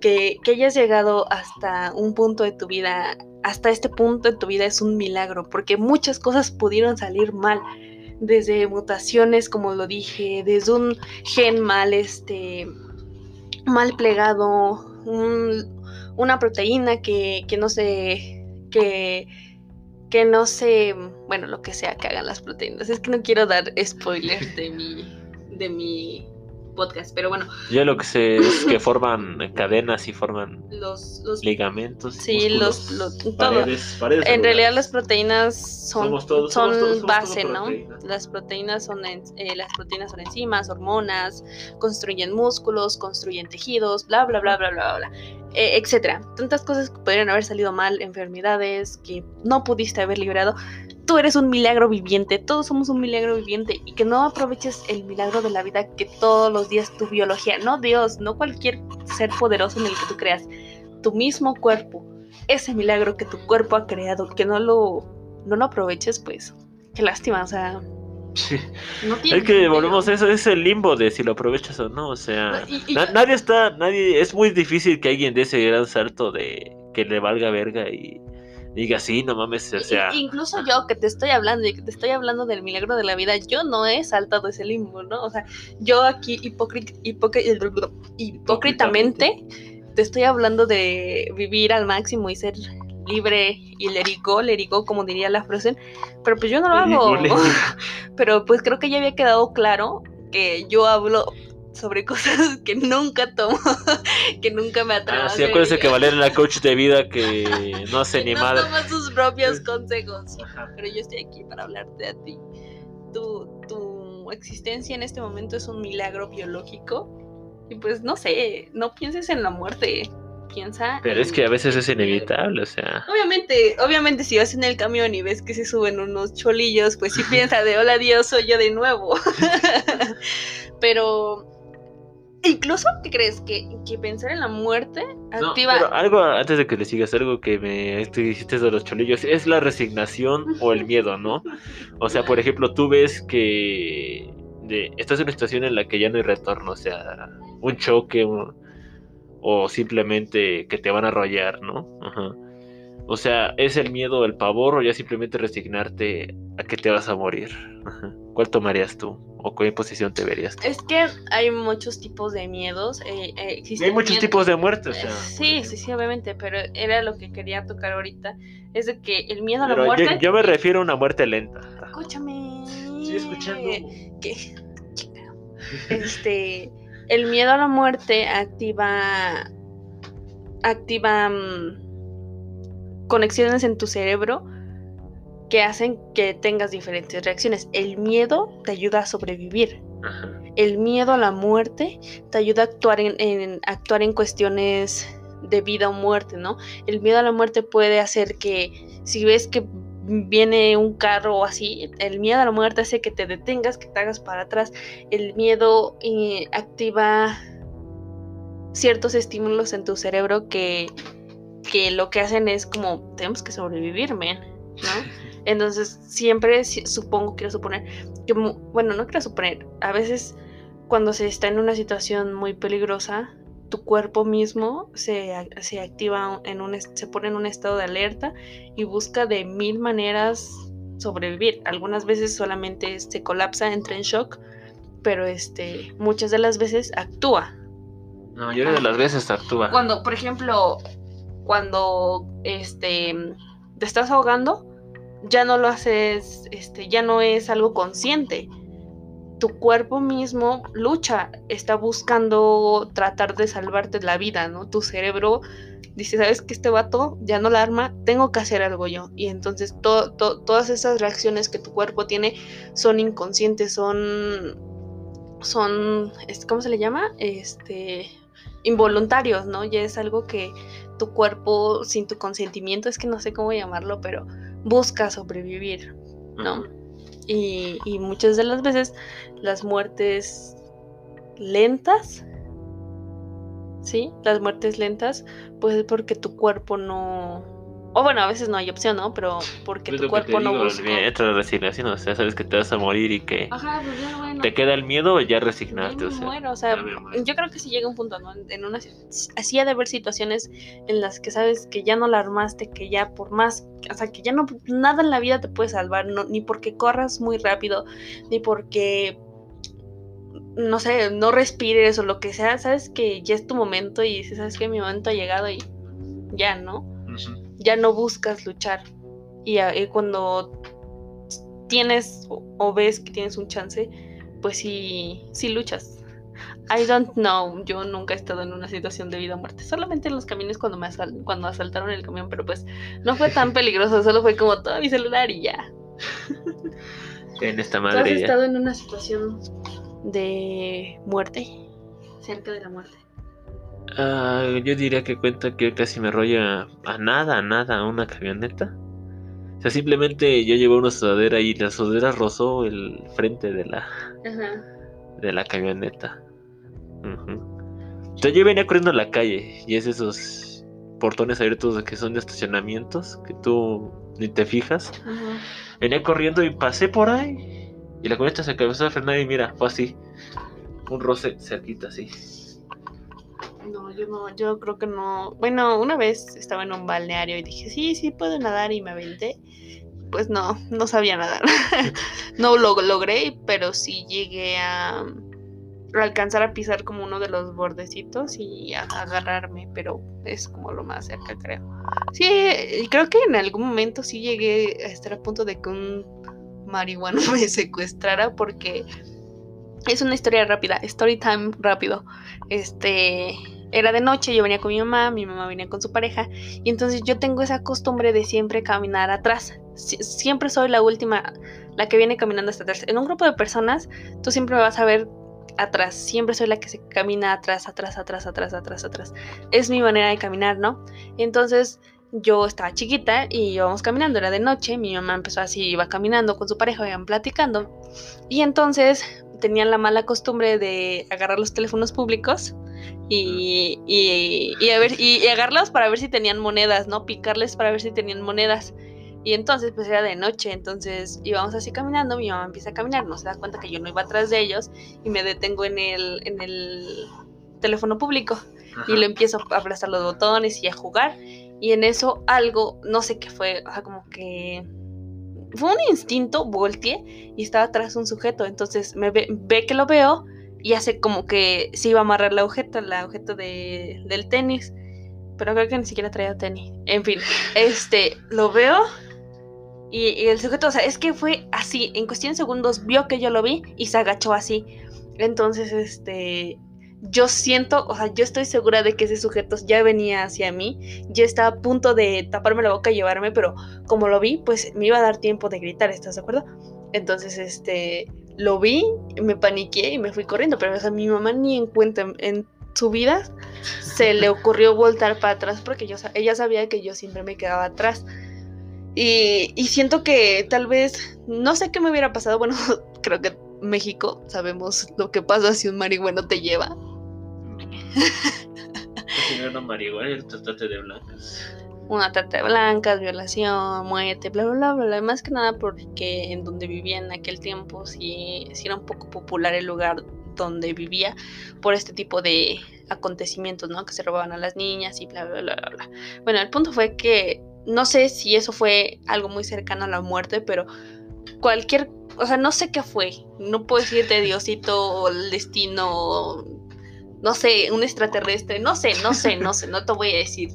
Que, hayas llegado hasta un punto de tu vida, hasta este punto de tu vida es un milagro, porque muchas cosas pudieron salir mal desde mutaciones, como lo dije, desde un gen mal, este, mal plegado, una proteína que, que no se que, que no sé, bueno, lo que sea que hagan las proteínas. Es que no quiero dar spoilers de mi, de mi podcast, pero bueno. Ya lo que sé es que forman cadenas y forman los, ligamentos. Sí, los, los todo. en realidad las proteínas son, son base, ¿no? Las proteínas son eh, las proteínas son enzimas, hormonas, construyen músculos, construyen tejidos, bla bla bla bla bla bla. Eh, etcétera. Tantas cosas que podrían haber salido mal, enfermedades que no pudiste haber librado. Tú eres un milagro viviente, todos somos un milagro viviente y que no aproveches el milagro de la vida que todos los días tu biología, no Dios, no cualquier ser poderoso en el que tú creas, tu mismo cuerpo, ese milagro que tu cuerpo ha creado, que no lo, no lo aproveches, pues, qué lástima, o sea, es que volvemos a eso, es el limbo de si lo aprovechas o no, o sea, nadie está, nadie, es muy difícil que alguien dé ese gran salto de que le valga verga y diga, sí, no mames, o sea. Incluso yo que te estoy hablando y que te estoy hablando del milagro de la vida, yo no he saltado ese limbo, ¿no? O sea, yo aquí hipócritamente te estoy hablando de vivir al máximo y ser libre y lerigo, lerigo como diría la frase, pero pues yo no lo hago. pero pues creo que ya había quedado claro que yo hablo sobre cosas que nunca tomo, que nunca me atrevo. Ah, sí, acuérdense que Valeria es la coach de vida que no hace ni no toma sus propios consejos, pero yo estoy aquí para hablarte a ti. Tu, tu existencia en este momento es un milagro biológico y pues no sé, no pienses en la muerte piensa. Pero es que a veces es inevitable, o sea. Obviamente, obviamente si vas en el camión y ves que se suben unos cholillos, pues sí piensa de hola Dios, soy yo de nuevo. pero incluso, ¿qué crees? Que, que pensar en la muerte activa. pero algo antes de que le sigas, algo que me dijiste de los cholillos, es la resignación o el miedo, ¿no? O sea, por ejemplo, tú ves que de, estás en una situación en la que ya no hay retorno, o sea, un choque, un, o simplemente que te van a arrollar, ¿no? O sea, ¿es el miedo, el pavor o ya simplemente resignarte a que te vas a morir? ¿Cuál tomarías tú? ¿O qué posición te verías? Es que hay muchos tipos de miedos. Eh, eh hay muchos tipos de muertes. sí, sí, sí, obviamente, pero era lo que quería tocar ahorita. Es de que el miedo a la muerte... Yo, me refiero a una muerte lenta. Escúchame. Sí, escuchando. Que... Este el miedo a la muerte activa activa mm, conexiones en tu cerebro que hacen que tengas diferentes reacciones. El miedo te ayuda a sobrevivir. El miedo a la muerte te ayuda a actuar en, actuar en cuestiones de vida o muerte, ¿no? El miedo a la muerte puede hacer que si ves que viene un carro o así, el miedo a la muerte hace que te detengas, que te hagas para atrás. El miedo eh, activa ciertos estímulos en tu cerebro que, que lo que hacen es como, tenemos que sobrevivir, men, ¿no? Entonces, siempre supongo, quiero suponer, que, bueno, no quiero suponer, a veces cuando se está en una situación muy peligrosa, tu cuerpo mismo se, se activa en un se pone en un estado de alerta y busca de mil maneras sobrevivir. Algunas veces solamente se colapsa, entra en shock, pero este muchas de las veces actúa. La mayoría de las veces actúa. Cuando, por ejemplo, cuando este te estás ahogando, ya no lo haces, este, ya no es algo consciente tu cuerpo mismo lucha, está buscando tratar de salvarte la vida, ¿no? Tu cerebro dice, ¿sabes qué? Este vato ya no la arma, tengo que hacer algo yo. Y entonces todas esas reacciones que tu cuerpo tiene son inconscientes, son, son, ¿cómo se le llama? Este, involuntarios, ¿no? Ya es algo que tu cuerpo, sin tu consentimiento, es que no sé cómo llamarlo, pero busca sobrevivir, ¿no? Y, muchas de las veces las muertes lentas, ¿sí? Las muertes lentas, pues es porque tu cuerpo no, o bueno, a veces no hay opción, ¿no? Pero porque tu cuerpo no busca. Esta resignación, o sea, sabes que te vas a morir y que Ajá, pues ya, bueno. te queda el miedo o ya resignaste. o sea, bueno, o sea, yo creo que si llega un punto, ¿no? En una, así ha de haber situaciones en las que sabes que ya no la armaste, que ya por más, o sea, que ya no, nada en la vida te puede salvar, no, ni porque corras muy rápido, ni porque no sé, no respires o lo que sea, sabes que ya es tu momento y sabes que mi momento ha llegado y ya, ¿no? Ya no buscas luchar. Y, cuando tienes o, ves que tienes un chance, pues sí, sí luchas. I don't know, yo nunca he estado en una situación de vida o muerte, solamente en los camiones cuando me cuando asaltaron el camión, pero pues no fue tan peligroso, solo fue como todo mi celular y ya. En esta madre. ¿Tú has estado en una situación de muerte? Cerca de la muerte. Ah, yo diría que cuenta que casi me rolla a nada, a nada, una camioneta. O sea, simplemente yo llevo una sudadera y la sudadera rozó el frente de la, de la camioneta. Entonces yo venía corriendo a la calle y es esos portones abiertos que son de estacionamientos que tú ni te fijas. Venía corriendo y pasé por ahí y la camioneta se acabó a frenar y mira, fue así. Un roce cerquita así. No, yo no, yo creo que no. Bueno, una vez estaba en un balneario y dije, sí, sí puedo nadar y me aventé. Pues no, no sabía nadar. no lo logré, pero sí llegué a, alcanzar a pisar como uno de los bordecitos y a agarrarme, pero es como lo más cerca, creo. Sí, creo que en algún momento sí llegué a estar a punto de que un marihuano me secuestrara porque es una historia rápida, story time rápido. Este, era de noche, yo venía con mi mamá, mi mamá venía con su pareja, y entonces yo tengo esa costumbre de siempre caminar atrás. siempre soy la última, la que viene caminando hasta atrás. En un grupo de personas, tú siempre me vas a ver atrás, siempre soy la que se camina atrás, atrás, atrás, atrás, atrás, atrás. Es mi manera de caminar, ¿no? Entonces, yo estaba chiquita y íbamos caminando, era de noche, mi mamá empezó así, iba caminando con su pareja, iban platicando, y entonces tenían la mala costumbre de agarrar los teléfonos públicos y, y, a ver, y, agarrarlos para ver si tenían monedas, ¿no? Picarles para ver si tenían monedas. Y entonces, pues era de noche, entonces íbamos así caminando, mi mamá empieza a caminar, no se da cuenta que yo no iba atrás de ellos y me detengo en el, en el teléfono público y lo empiezo a aplastar los botones y a jugar. Y en eso algo, no sé qué fue, o sea, como que fue un instinto, volteé y estaba atrás un sujeto. Entonces me ve, que lo veo y hace como que se iba a amarrar la agujeta, la agujeta de, del tenis. Pero creo que ni siquiera traía tenis. En fin, este, lo veo y, y, el sujeto, o sea, es que fue así, en cuestión de segundos vio que yo lo vi y se agachó así. Entonces, este, yo siento, o sea, yo estoy segura de que ese sujeto ya venía hacia mí, ya estaba a punto de taparme la boca y llevarme, pero como lo vi, pues me iba a dar tiempo de gritar, ¿estás de acuerdo? Entonces, este, lo vi, me paniqué y me fui corriendo, pero o sea, mi mamá ni en cuenta en, su vida se le ocurrió voltar para atrás porque yo, ella sabía que yo siempre me quedaba atrás. Y, y siento que tal vez, no sé qué me hubiera pasado, bueno, creo que México sabemos lo que pasa si un marihuano te lleva una marihuana y trata de blancas. Una trata de blancas, violación, muerte, bla, bla, bla, bla. Más que nada porque en donde vivía en aquel tiempo sí, era un poco popular el lugar donde vivía por este tipo de acontecimientos, ¿no? Que se robaban a las niñas y bla, bla, bla. bla. Bueno, el punto fue que no sé si eso fue algo muy cercano a la muerte, pero cualquier, o sea, no sé qué fue. No puedo decirte Diosito o el destino, no sé, un extraterrestre, no sé, no sé, no sé, no te voy a decir.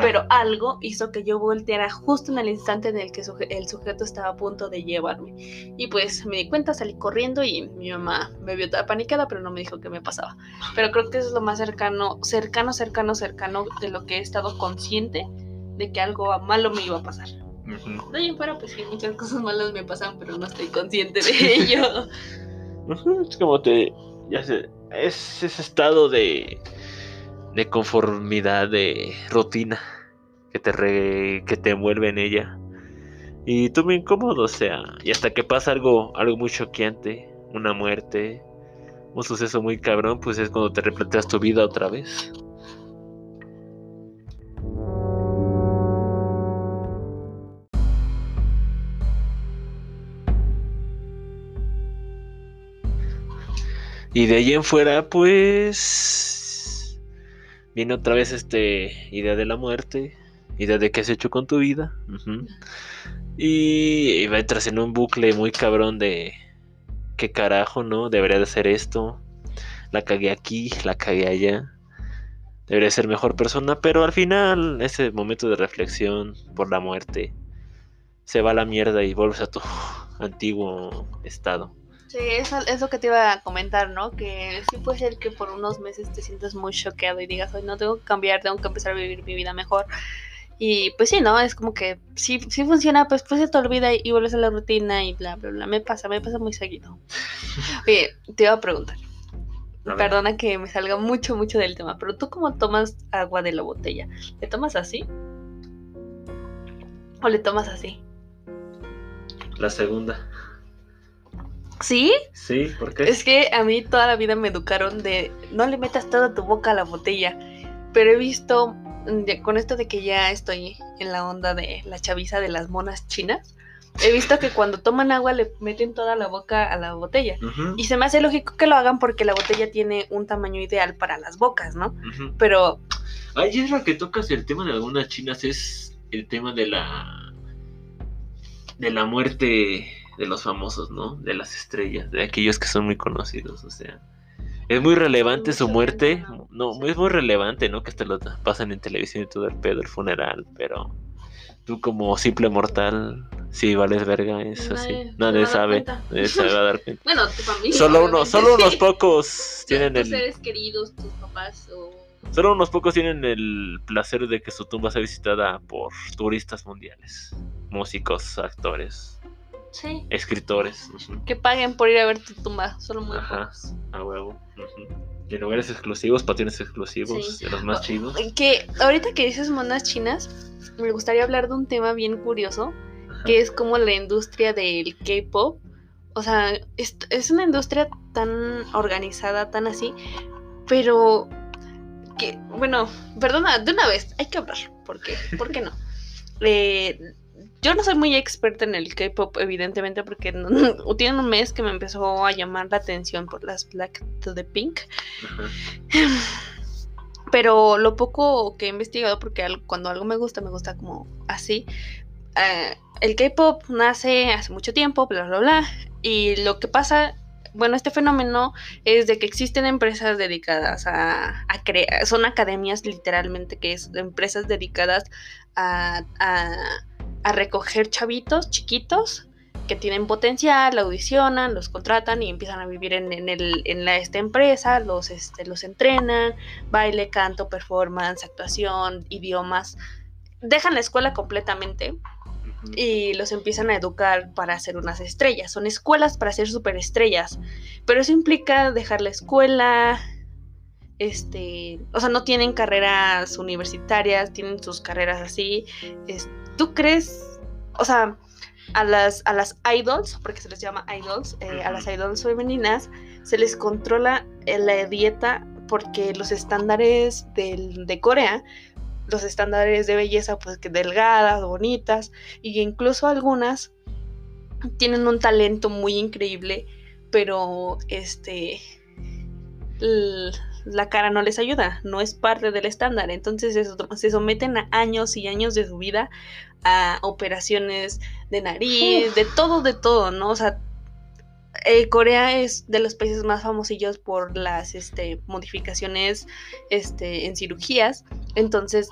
Pero algo hizo que yo volteara justo en el instante en el que el sujeto estaba a punto de llevarme. Y pues me di cuenta, salí corriendo y mi mamá me vio toda panicada, pero no me dijo qué me pasaba. Pero creo que eso es lo más cercano, cercano, cercano, cercano de lo que he estado consciente de que algo malo me iba a pasar. De ahí en fuera, pues sí, muchas cosas malas me pasan, pero no estoy consciente de ello. Es como te. Ya sé. Es ese estado de. de conformidad, de rutina. Que te, que te envuelve en ella. Y tú me incómodo, o sea. Y hasta que pasa algo, algo muy choqueante. Una muerte. Un suceso muy cabrón, pues es cuando te replanteas tu vida otra vez. Y de ahí en fuera, pues. Viene otra vez este idea de la muerte, idea de qué has hecho con tu vida. Y, va entras en un bucle muy cabrón de. ¿Qué carajo, no? Debería de hacer esto. La cagué aquí, la cagué allá. Debería ser mejor persona, pero al final, ese momento de reflexión por la muerte, se va a la mierda y vuelves a tu antiguo estado. Sí, eso es lo que te iba a comentar, ¿no? Que sí puede ser que por unos meses te sientas muy choqueado y digas, hoy no tengo que cambiar, tengo que empezar a vivir mi vida mejor. Y pues sí, ¿no? Es como que sí, sí funciona, pues pues se te olvida y vuelves a la rutina y bla, bla, bla. Me pasa, me pasa muy seguido. Oye, te iba a preguntar. Perdona que me salga mucho, mucho del tema, pero tú cómo tomas agua de la botella? ¿Le tomas así? ¿O le tomas así? La segunda. ¿Sí? Sí, ¿por qué? Es que a mí toda la vida me educaron de no le metas toda tu boca a la botella. Pero he visto, mm, con esto de que ya estoy en la onda de la chaviza de las monas chinas, he visto que cuando toman agua le meten toda la boca a la botella. Y se me hace lógico que lo hagan porque la botella tiene un tamaño ideal para las bocas, ¿no? Pero... Ahí es lo que tocas el tema de algunas chinas, es el tema de la... de la muerte de los famosos, ¿no? De las estrellas, de aquellos que son muy conocidos, o sea. Es muy relevante su muerte, no, es muy relevante, ¿no? Que te lo pasan en televisión y todo el pedo, el funeral, pero tú como simple mortal, si vales verga, es así. Nadie sabe, nadie se va a dar cuenta. bueno, tu familia. Solo, uno, solo unos pocos tienen el... seres queridos, tus papás o... Solo unos pocos tienen el placer de que su tumba sea visitada por turistas mundiales, músicos, actores, escritores. Que paguen por ir a ver tu tumba, solo muy Ajá, a huevo. Y lugares exclusivos, patines exclusivos, de los más chidos. Que ahorita que dices monas chinas, me gustaría hablar de un tema bien curioso, que es como la industria del K-pop. O sea, es, es, una industria tan organizada, tan así, pero que, bueno, perdona, de una vez, hay que hablar, porque, ¿por qué no? Eh, yo no soy muy experta en el K-pop, evidentemente, porque tiene un mes que me empezó a llamar la atención por las Black to the Pink. Pero lo poco que he investigado, porque cuando algo me gusta, me gusta como así. Eh, el K-pop nace hace mucho tiempo, bla, bla, bla. Y lo que pasa bueno, este fenómeno es de que existen empresas dedicadas a, crear, son academias literalmente, que es empresas dedicadas a a recoger chavitos chiquitos que tienen potencial, audicionan, los contratan y empiezan a vivir en, el, en la, esta empresa, los, este, los entrenan, baile, canto, performance, actuación, idiomas. Dejan la escuela completamente y los empiezan a educar para ser unas estrellas. Son escuelas para ser superestrellas, pero eso implica dejar la escuela, este, o sea, no tienen carreras universitarias, tienen sus carreras así, ¿Tú crees, o sea, a las, a las idols, porque se les llama idols, eh, a las idols femeninas, se les controla eh, la dieta porque los estándares de Corea, los estándares de belleza, pues que delgadas, bonitas, y incluso algunas tienen un talento muy increíble, pero este la cara no les ayuda, no es parte del estándar. Entonces se someten a años y años de su vida a operaciones de nariz, de todo, de todo, ¿no? O sea, eh, Corea es de los países más famosillos por las este, modificaciones este, en cirugías. Entonces,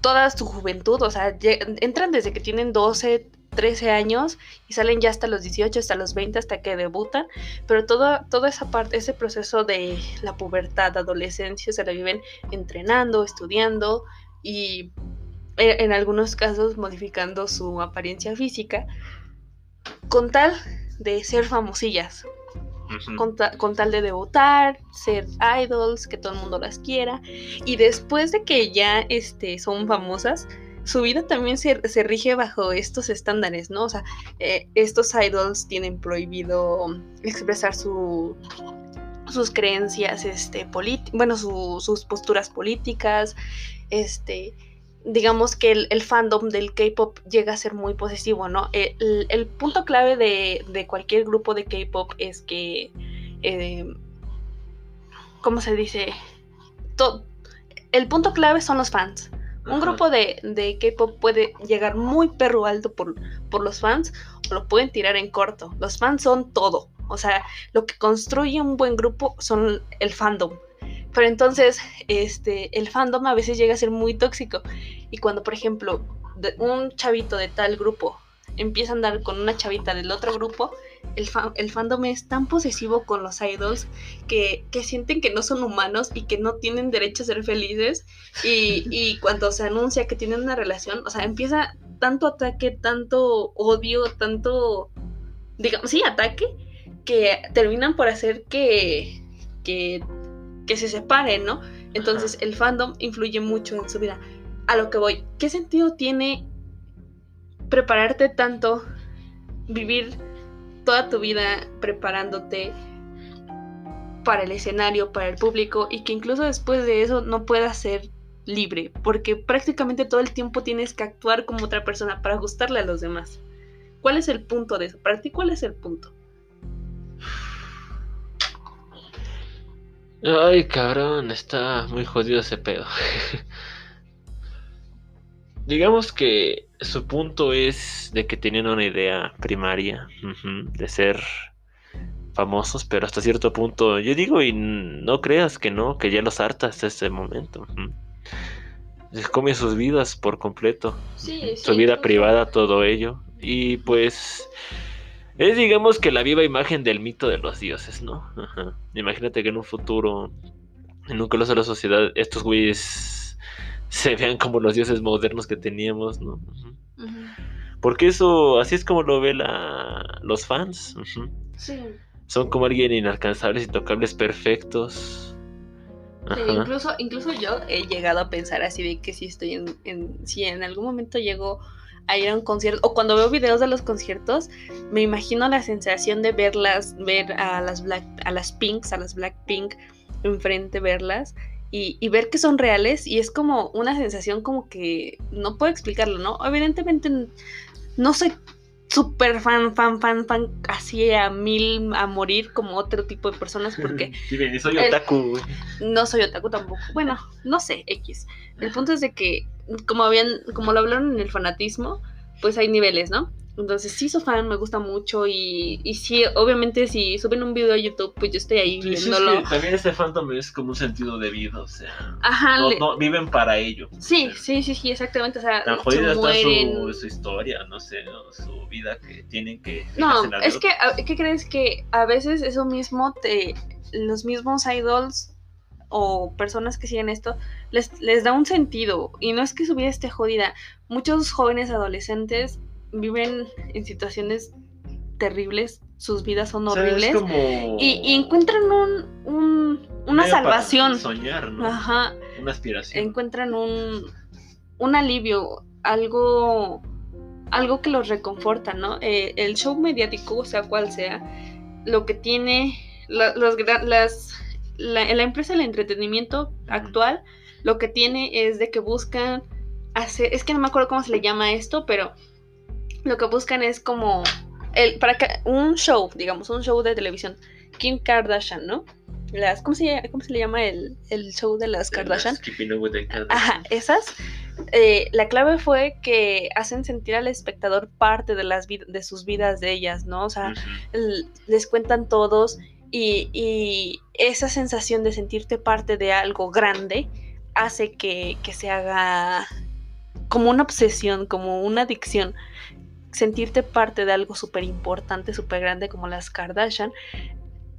toda su juventud, o sea, entran desde que tienen 12, 13 años y salen ya hasta los 18, hasta los 20, hasta que debutan, pero toda, toda esa parte, ese proceso de la pubertad, adolescencia, se la viven entrenando, estudiando y eh, en algunos casos modificando su apariencia física con tal de ser famosillas. con, tal de debutar, ser idols, que todo el mundo las quiera. Y después de que ya este, son famosas, su vida también se, rige bajo estos estándares, ¿no? O sea, eh, estos idols tienen prohibido expresar su, sus creencias, este, bueno, sus posturas políticas, este, digamos que el, fandom del K-pop llega a ser muy posesivo, ¿no? El, punto clave de, cualquier grupo de K-pop es que, eh, ¿cómo se dice? el punto clave son los fans. Un grupo de, K-pop puede llegar muy perro alto por, por los fans o lo pueden tirar en corto. Los fans son todo. O sea, lo que construye un buen grupo son el fandom. Pero entonces, este, el fandom a veces llega a ser muy tóxico. Y cuando, por ejemplo, un chavito de tal grupo empieza a andar con una chavita del otro grupo, el, el fandom es tan posesivo con los idols que, sienten que no son humanos y que no tienen derecho a ser felices. Y, y cuando se anuncia que tienen una relación, o sea, empieza tanto ataque, tanto odio, tanto, digamos, sí, ataque, que terminan por hacer que, que, que se separen, ¿no? Entonces el fandom influye mucho en su vida. A lo que voy, ¿qué sentido tiene prepararte tanto, vivir toda tu vida preparándote para el escenario, para el público y que incluso después de eso no puedas ser libre, porque prácticamente todo el tiempo tienes que actuar como otra persona para gustarle a los demás. ¿Cuál es el punto de eso? Para ti, ¿cuál es el punto? Ay, cabrón, está muy jodido ese pedo. Digamos que su punto es de que tenían una idea primaria de ser famosos, pero hasta cierto punto, yo digo, y no creas que no, que ya los harta hasta este momento. Les come sus vidas por completo. su vida privada, todo ello. Y pues es digamos que la viva imagen del mito de los dioses, ¿no? Imagínate que en un futuro, en un coloso de la sociedad, estos güeyes se vean como los dioses modernos que teníamos, ¿no? Porque eso, así es como lo ve la, los fans. Sí. Son como alguien inalcanzables, intocables, perfectos. incluso, incluso yo he llegado a pensar así de que si estoy en, si en algún momento llego a ir a un concierto o cuando veo videos de los conciertos me imagino la sensación de verlas ver a las black a las pinks a las blackpink enfrente verlas y, ver que son reales y es como una sensación como que no puedo explicarlo, ¿no? Evidentemente no soy súper fan, fan, fan, fan, así a mil a morir como otro tipo de personas porque... Sí, soy otaku. no soy otaku tampoco. Bueno, no sé, X. El punto es de que, como habían, como lo hablaron en el fanatismo, pues hay niveles, ¿no? Entonces sí soy fan, me gusta mucho y, y sí, obviamente si suben un video a YouTube, pues yo estoy ahí viéndolo. también este fandom es como un sentido de vida, o sea, Ajá, no, viven para ello. Sí, sí, sí, sí, exactamente, o sea, tan jodida está su, su, historia, no sé, su vida que tienen que... No, es que, ¿qué crees que a veces eso mismo te, los mismos idols o personas que siguen esto, les, les da un sentido y no es que su vida esté jodida. Muchos jóvenes adolescentes viven en situaciones terribles, sus vidas son horribles y, encuentran un, una salvación. soñar, ¿no? Ajá. Una aspiración. Encuentran un, un alivio, algo, algo que los reconforta, ¿no? Eh, el show mediático, sea cual sea, lo que tiene los, las, la, la, empresa del entretenimiento actual, lo que tiene es de que buscan hacer, es que no me acuerdo cómo se le llama esto, pero lo que buscan es como el, para que un show, digamos, un show de televisión, Kim Kardashian, ¿no? las ¿cómo se, llama- cómo se le llama el, el show de las Kardashian? Las with the. Ajá, esas. eh, la clave fue que hacen sentir al espectador parte de las de sus vidas de ellas, ¿no? O sea, les cuentan todos y, y esa sensación de sentirte parte de algo grande hace que, que se haga como una obsesión, como una adicción. Sentirte parte de algo súper importante, súper grande como las Kardashian,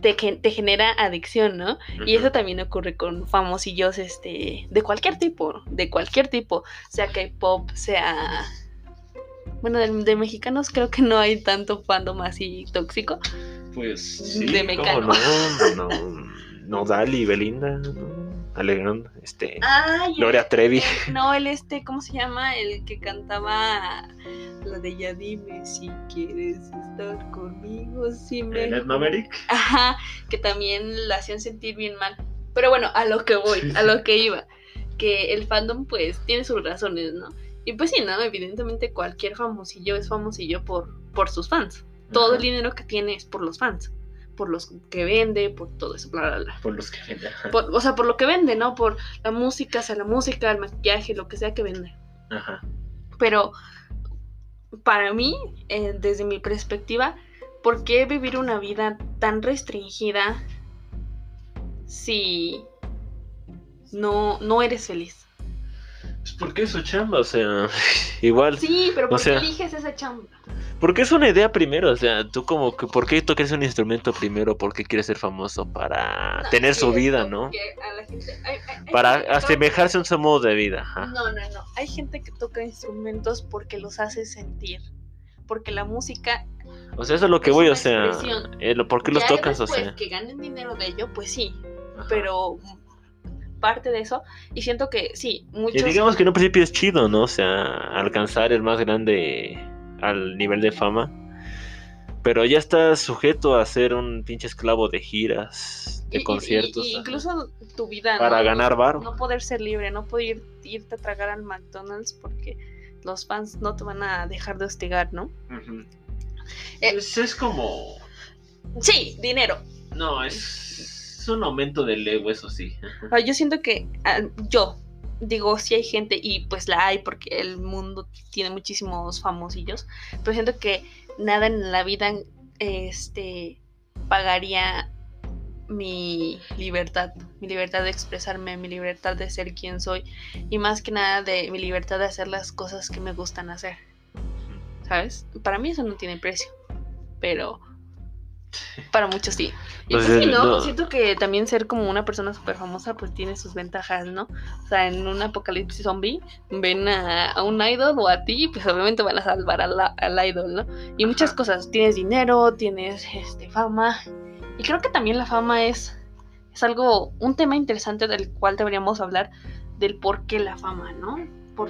te, te genera adicción, ¿no? Y eso también ocurre con famosillos este, de cualquier tipo, de cualquier tipo, sea K-pop, sea... Bueno, de, de mexicanos creo que no hay tanto fandom así tóxico. Pues de sí, cómo no, no, no, Dali, Belinda, ¿no? Alejandro, este, Ay, Gloria Trevi. el- no, el este, ¿cómo se llama? El que cantaba la de Ya dime si quieres estar conmigo, si me... Ed Maverick. Ajá, que también la hacían sentir bien mal. Pero bueno, a lo que voy, Sí, a sí. lo que iba. Que el fandom pues tiene sus razones, ¿no? Y pues sí, ¿no? Evidentemente cualquier famosillo es famosillo por, por sus fans. Todo Ajá. el dinero que tiene es por los fans. Por los que vende, por todo eso, bla, bla, bla. Por los que. Ajá. Por- o sea, por lo que vende, ¿no? Por la música, o sea, la música, el maquillaje, lo que sea que vende. Ajá. Pero para mí, eh, desde mi perspectiva, ¿por qué vivir una vida tan restringida si no, no eres feliz? Pues porque es su chamba, o sea, igual. Sí, pero ¿por qué sea, eliges esa chamba? Porque es una idea primero, o sea, tú como que, ¿por qué tocas un instrumento primero? ¿Por qué quieres ser famoso? Para No, tener su vida, ¿no? porque a la gente- hay- hay- hay Para asemejarse a un modo de vida, ajá. No, no, no. Hay gente que toca instrumentos porque los hace sentir. Porque la música O sea, eso es lo que Es voy, o sea, eh, ¿por qué los tocas? O sea, que ganen dinero de ello, pues sí. Ajá. Pero parte de eso. Y siento que sí, Y muchos. digamos que en un principio es chido, ¿no? O sea, alcanzar el más grande al nivel de fama. Pero ya estás sujeto a ser un pinche esclavo de giras, de y- conciertos. y- incluso tu vida. Para ¿no? ganar varo. No poder ser libre, no poder irte a tragar al McDonald's porque los fans no te van a dejar de hostigar, ¿no? Eh, Pues es como. Sí, dinero. No, es, es un aumento del ego, eso sí. Sea, yo siento que ah, yo digo, sí hay gente y pues la hay porque el mundo tiene muchísimos famosillos, pero siento que nada en la vida este pagaría mi libertad, mi libertad de expresarme, mi libertad de ser quien soy y más que nada de mi libertad de hacer las cosas que me gustan hacer, ¿sabes? Para mí eso no tiene precio, pero para muchos sí. Y Pues, pues sí, ¿no? no. Siento que también ser como una persona súper famosa pues tiene sus ventajas, ¿no? O sea, en un apocalipsis zombie ven a, a un idol o a ti, pues obviamente van a salvar a la- al idol, ¿no? Y muchas Ajá. cosas, tienes dinero, tienes este, fama. Y creo que también la fama es, es algo, un tema interesante del cual deberíamos hablar, del por qué la fama, ¿no? Por,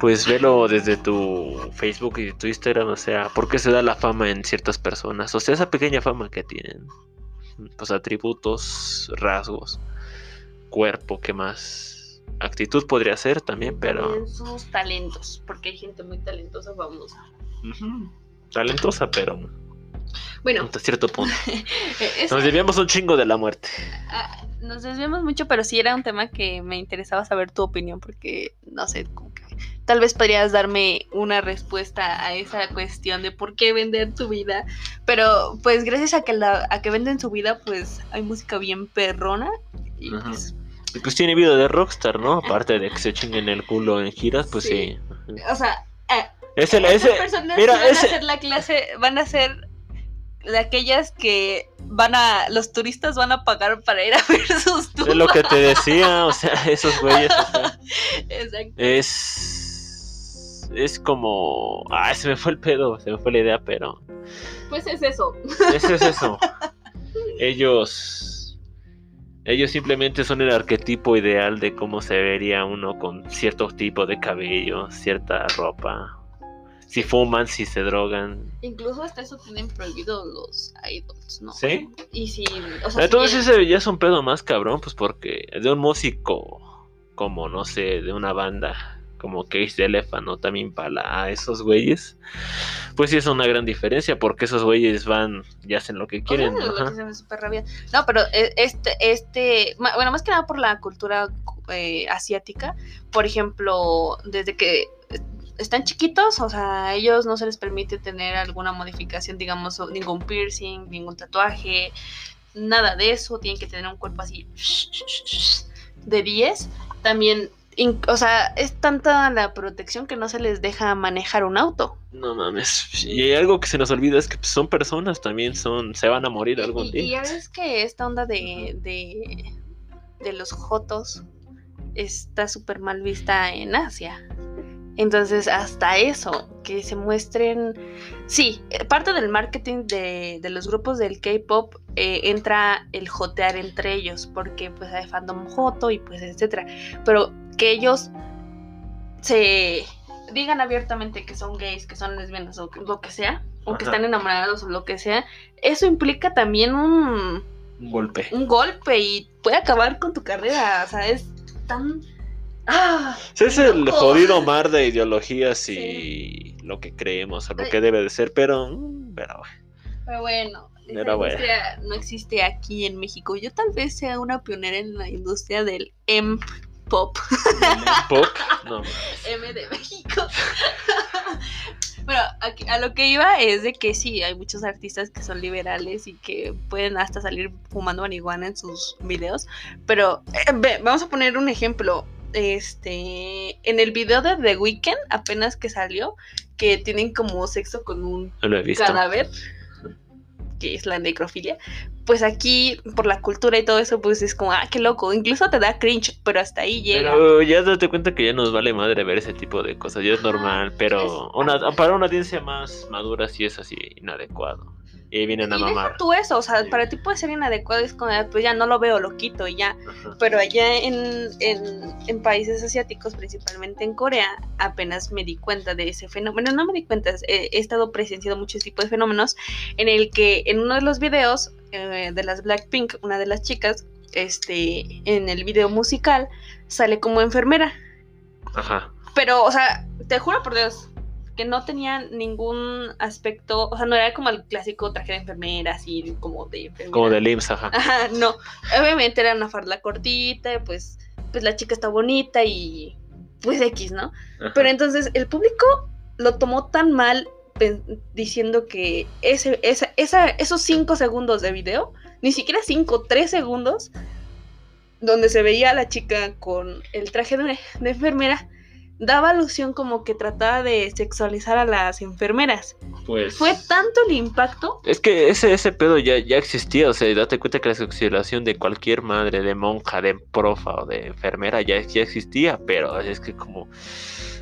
Pues velo desde tu Facebook y tu Instagram, o sea, ¿por qué se da la fama en ciertas personas? O sea, esa pequeña fama que tienen. Pues atributos, rasgos, cuerpo, ¿qué más? Actitud podría ser también, pero... también sus talentos, porque hay gente muy talentosa famosa. Talentosa, pero Bueno, hasta cierto punto. es- Nos debíamos un chingo de la muerte. Ah, nos desviamos mucho, pero sí era un tema que me interesaba saber tu opinión, porque no sé, como que tal vez podrías darme una respuesta a esa cuestión de por qué vender tu vida. Pero pues gracias a que la, a que venden su vida, pues hay música bien perrona. Y Ajá. pues, Y pues tiene vida de rockstar, ¿no? Aparte de que se chinguen el culo en giras, pues sí. Sí. o sea, eh, Es el, ese, personas mira, van ese- a ser la clase, van a ser de aquellas que van a, los turistas van a pagar para ir a ver sus es lo que te decía, o sea, esos güeyes, o sea, Exacto. es es como, ah, se me fue el pedo, se me fue la idea, pero Pues es eso. ese es eso. Ellos ellos simplemente son el arquetipo ideal de cómo se vería uno con cierto tipo de cabello, cierta ropa. Si fuman, si se drogan. Incluso hasta eso tienen prohibido los idols, ¿no? ¿Sí? Y si, o sea, Entonces si ese ya es un pedo más cabrón, pues porque de un músico como, no sé, de una banda como Cage the Elephant o también para esos güeyes, pues sí es una gran diferencia porque esos güeyes van y hacen lo que quieren. Oye, lo ajá. que se me super rabia. No, pero eh, este, este, bueno, más que nada por la cultura eh, asiática, por ejemplo, desde que están chiquitos, o sea, a ellos no se les permite tener alguna modificación, digamos, ningún piercing, ningún tatuaje, nada de eso, tienen que tener un cuerpo así de 10. También, in- o sea, es tanta la protección que no se les deja manejar un auto. No mames. Y algo que se nos olvida es que pues, son personas también, son, se van a morir algún Y, y día. ya ves que esta onda de, de, de los jotos está súper mal vista en Asia. Entonces, hasta eso, que se muestren... Sí, parte del marketing de, de los grupos del K-Pop eh, entra el jotear entre ellos, porque pues hay fandom joto y pues etcétera. Pero que ellos se digan abiertamente que son gays, que son lesbianas o lo que sea, o que están enamorados o lo que sea, eso implica también un, Un golpe. un golpe y puede acabar con tu carrera. O sea, es tan. ¡Ah! Es el loco. jodido mar de ideologías y Sí. lo que creemos o lo que debe de ser, pero, mm, pero Pero bueno, esa Pero bueno. no existe aquí en México. Yo tal vez sea una pionera en la industria del M-pop. pop, no. M de México. Bueno, aquí- a lo que iba es de que sí, hay muchos artistas que son liberales y que pueden hasta salir fumando marihuana en sus videos. Pero eh, ve, vamos a poner un ejemplo. Este, en el video de The Weeknd, apenas que salió, que tienen como sexo con un cadáver, que es la necrofilia, pues aquí, por la cultura y todo eso, pues es como, ah, qué loco, incluso te da cringe, pero hasta ahí llega. Pero ya date cuenta que ya nos vale madre ver ese tipo de cosas, ya es normal, pero una, para una audiencia más madura sí es así inadecuado. Y vienen a y deja mamar. tú eso, o sea, Sí. para ti puede ser inadecuado, es como, ah, pues ya no lo veo, lo quito y ya. Ajá. Pero allá en, en, en países asiáticos, principalmente en Corea, apenas me di cuenta de ese fenómeno. No me di cuenta, he, he estado presenciando muchos tipos de fenómenos en el que en uno de los videos eh, de las Blackpink, una de las chicas, este, en el video musical, sale como enfermera. Ajá. Pero, o sea, te juro por Dios que no tenía ningún aspecto, o sea, no era como el clásico traje de enfermera, así como de enfermera. Como del IMSS, ajá. Ajá, no. Obviamente era una farda cortita, pues, pues la chica está bonita y pues X, ¿no? Ajá. Pero entonces el público lo tomó tan mal diciendo que ese, esa, esa- esos cinco segundos de video, ni siquiera cinco, tres segundos, donde se veía a la chica con el traje de, de enfermera, daba alusión como que trataba de sexualizar a las enfermeras. Pues. Fue tanto el impacto Es que ese, ese pedo ya, ya existía, o sea, date cuenta que la sexualización de cualquier madre, de monja, de profa o de enfermera ya, ya existía, pero es que como,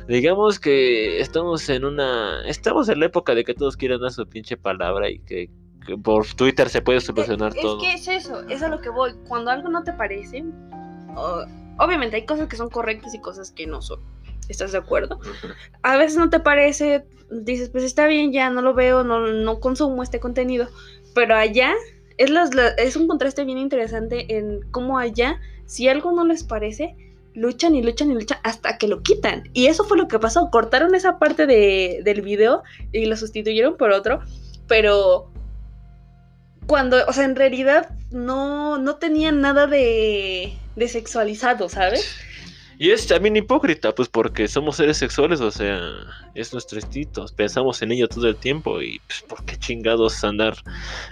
digamos que estamos en una, estamos en la época de que todos quieran dar su pinche palabra y que, por Twitter se puede solucionar es todo. que es eso, es a lo que voy. Cuando algo no te parece, obviamente hay cosas que son correctas y cosas que no son. ¿Estás de acuerdo? A veces no te parece, dices, pues está bien, ya no lo veo, no, no consumo este contenido. Pero allá es, las- la- es un contraste bien interesante en cómo allá, si algo no les parece, luchan y luchan y luchan hasta que lo quitan. Y eso fue lo que pasó. Cortaron esa parte de- del video y lo sustituyeron por otro. Pero cuando, o sea, en realidad no, no tenían nada de, de sexualizado, ¿sabes? Y es también hipócrita, pues porque somos seres sexuales, o sea, es nuestro instinto, pensamos en ello todo el tiempo y pues por qué chingados andar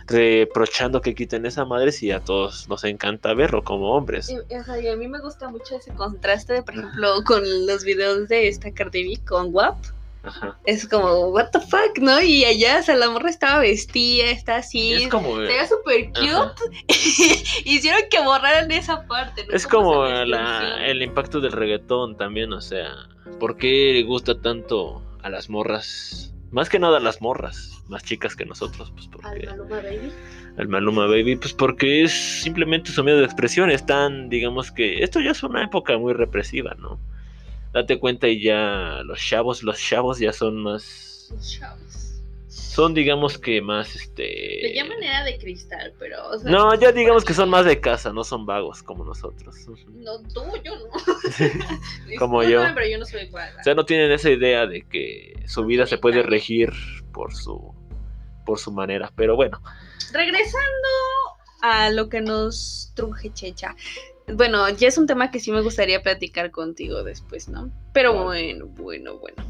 reprochando que quiten esa madre si a todos nos encanta verlo como hombres. Y, o sea, y a mí me gusta mucho ese contraste, por ejemplo, con los videos de esta Cardi B con WAP. Ajá. Es como, what the fuck, ¿no? Y allá, o sea, la morra estaba vestida, está así. Es como, súper cute. Hicieron que borraran esa parte. ¿no? es como la- el impacto del reggaetón también, o sea, ¿por qué le gusta tanto a las morras? Más que nada a las morras, más chicas que nosotros, pues Al porque Maluma Baby. el Maluma Baby, pues porque es simplemente su medio de expresión, es tan, digamos que esto ya es una época muy represiva, ¿no? Date cuenta y ya los chavos, los chavos ya son más, Los chavos. Son, digamos que más, este... Le llaman era de cristal, pero... o sea, No, ya digamos que son más de casa, no son vagos como nosotros. No, tú, yo no. Como yo. Pero yo no soy. O sea, no tienen esa idea de que su No vida se puede regir por su por su manera. Pero bueno, Regresando a lo que nos truje Checha. Bueno, ya es un tema que sí me gustaría platicar contigo después, ¿no? Pero bueno, bueno, bueno.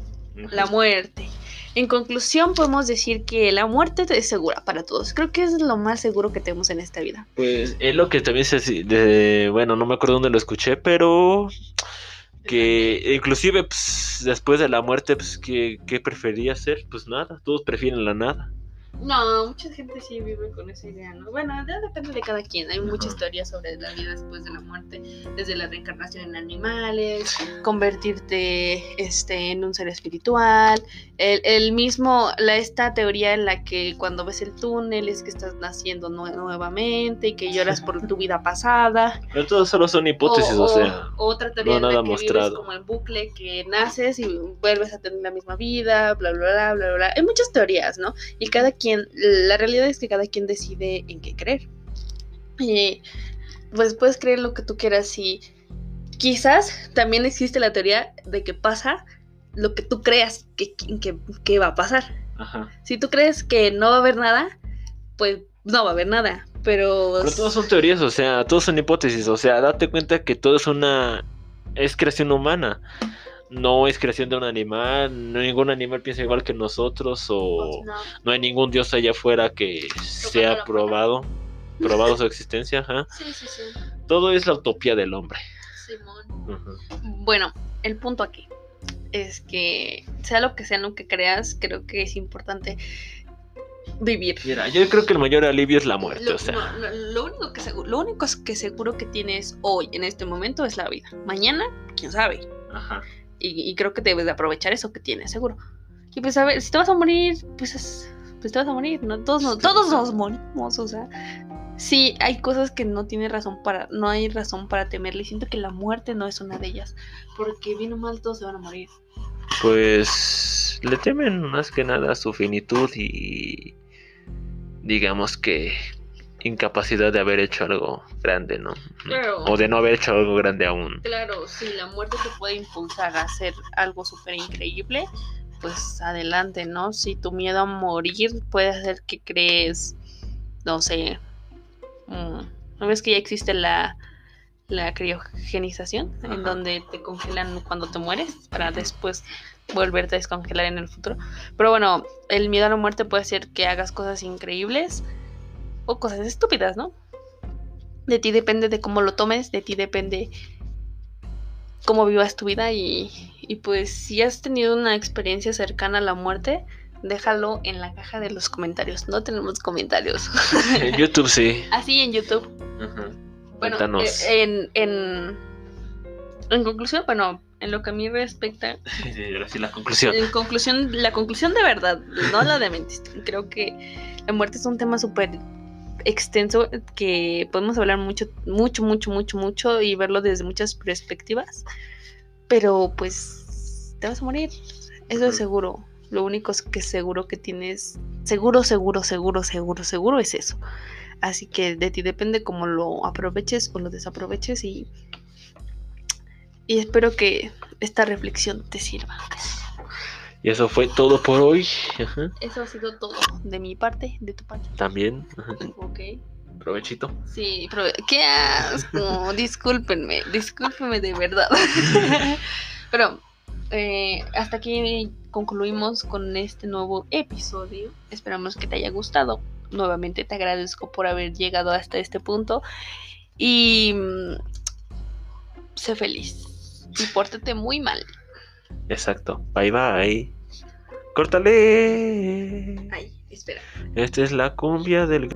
La muerte. En conclusión, podemos decir que la muerte es segura para todos. Creo que es lo más seguro que tenemos en esta vida. Pues es lo que también se de, bueno, no me acuerdo dónde lo escuché, pero que inclusive pues, después de la muerte, pues ¿qué, qué prefería hacer? Pues nada, todos prefieren la nada. No, mucha gente sí vive con esa idea, ¿no? Bueno, ya depende de cada quien. Hay muchas Ajá. teorías sobre la vida después de la muerte, desde la reencarnación en animales, convertirte este, en un ser espiritual, el, el mismo, la, esta teoría en la que cuando ves el túnel es que estás naciendo nue- nuevamente y que lloras por tu vida pasada. Pero todos solo son hipótesis, o, sea, otra teoría no en la que mostrado. vives como en bucle, que naces y vuelves a tener la misma vida, bla, bla, bla, bla, bla. Hay muchas teorías, ¿no? Y cada quien, la realidad es que cada quien decide en qué creer. Y pues puedes creer lo que tú quieras y quizás también existe la teoría de que pasa lo que tú creas que, que, que va a pasar. Ajá. Si tú crees que no va a haber nada, pues no va a haber nada. Pero, Pero todas son teorías, o sea, todos son hipótesis, o sea, date cuenta que todo es una es creación humana. No es creación de un animal, no ningún animal piensa igual que nosotros o pues, no. no hay ningún dios allá afuera que sea probado, probado su existencia, ajá. Sí, sí, sí. Todo es la utopía del hombre. Simón. Bueno, el punto aquí es que sea lo que sea lo que creas, creo que es importante vivir. Mira, yo creo que el mayor alivio es la muerte, Lo, o sea, no, no, lo único que seguro, lo único que seguro que tienes hoy, en este momento, es la vida. Mañana, quién sabe. ajá. Y, y creo que debes de aprovechar eso que tienes, seguro. Y pues a ver, si te vas a morir, pues, es- pues te vas a morir, ¿no? Todos, nos- todos nos morimos, o sea. Sí, hay cosas que no tiene razón para, no hay razón para temerle. Y siento que la muerte no es una de ellas. Porque bien o mal todos se van a morir. Pues le temen más que nada a su finitud y digamos que incapacidad de haber hecho algo grande, ¿no? Claro. O de no haber hecho algo grande aún. Claro, si la muerte te puede impulsar a hacer algo súper increíble, pues adelante, ¿no? Si tu miedo a morir puede hacer que crees, no sé, mm, ¿no ves que ya existe la, la criogenización? En donde te congelan cuando te mueres para después volverte a descongelar en el futuro. Pero bueno, el miedo a la muerte puede hacer que hagas cosas increíbles o cosas estúpidas, ¿no? De ti depende de cómo lo tomes, de ti depende cómo vivas tu vida y, y pues si has tenido una experiencia cercana a la muerte, déjalo en la caja de los comentarios. No tenemos comentarios. En YouTube sí. Así en YouTube. Ajá. Bueno, Cuéntanos. eh, en, en, en conclusión, bueno, en lo que a mí respecta, Ahora sí la conclusión. en conclusión, la conclusión de verdad, no la de mentis. Creo que la muerte es un tema súper extenso que podemos hablar mucho, mucho, mucho, mucho, mucho y verlo desde muchas perspectivas. Pero pues te vas a morir. Eso es seguro. Lo único que seguro que tienes, seguro, seguro, seguro, seguro, seguro es eso. Así que de ti depende cómo lo aproveches o lo desaproveches y, y espero que esta reflexión te sirva. Y eso fue todo por hoy. Ajá. Eso ha sido todo de mi parte, de tu parte. También. Ajá. Ok. Provechito. Sí, qué asco. discúlpenme, discúlpenme de verdad. pero eh, hasta aquí concluimos con este nuevo episodio. Esperamos que te haya gustado. Nuevamente te agradezco por haber llegado hasta este punto. Y mm, sé feliz. Y pórtate muy mal. Exacto. Bye bye. Córtale. Ay, espera. Esta es la cumbia del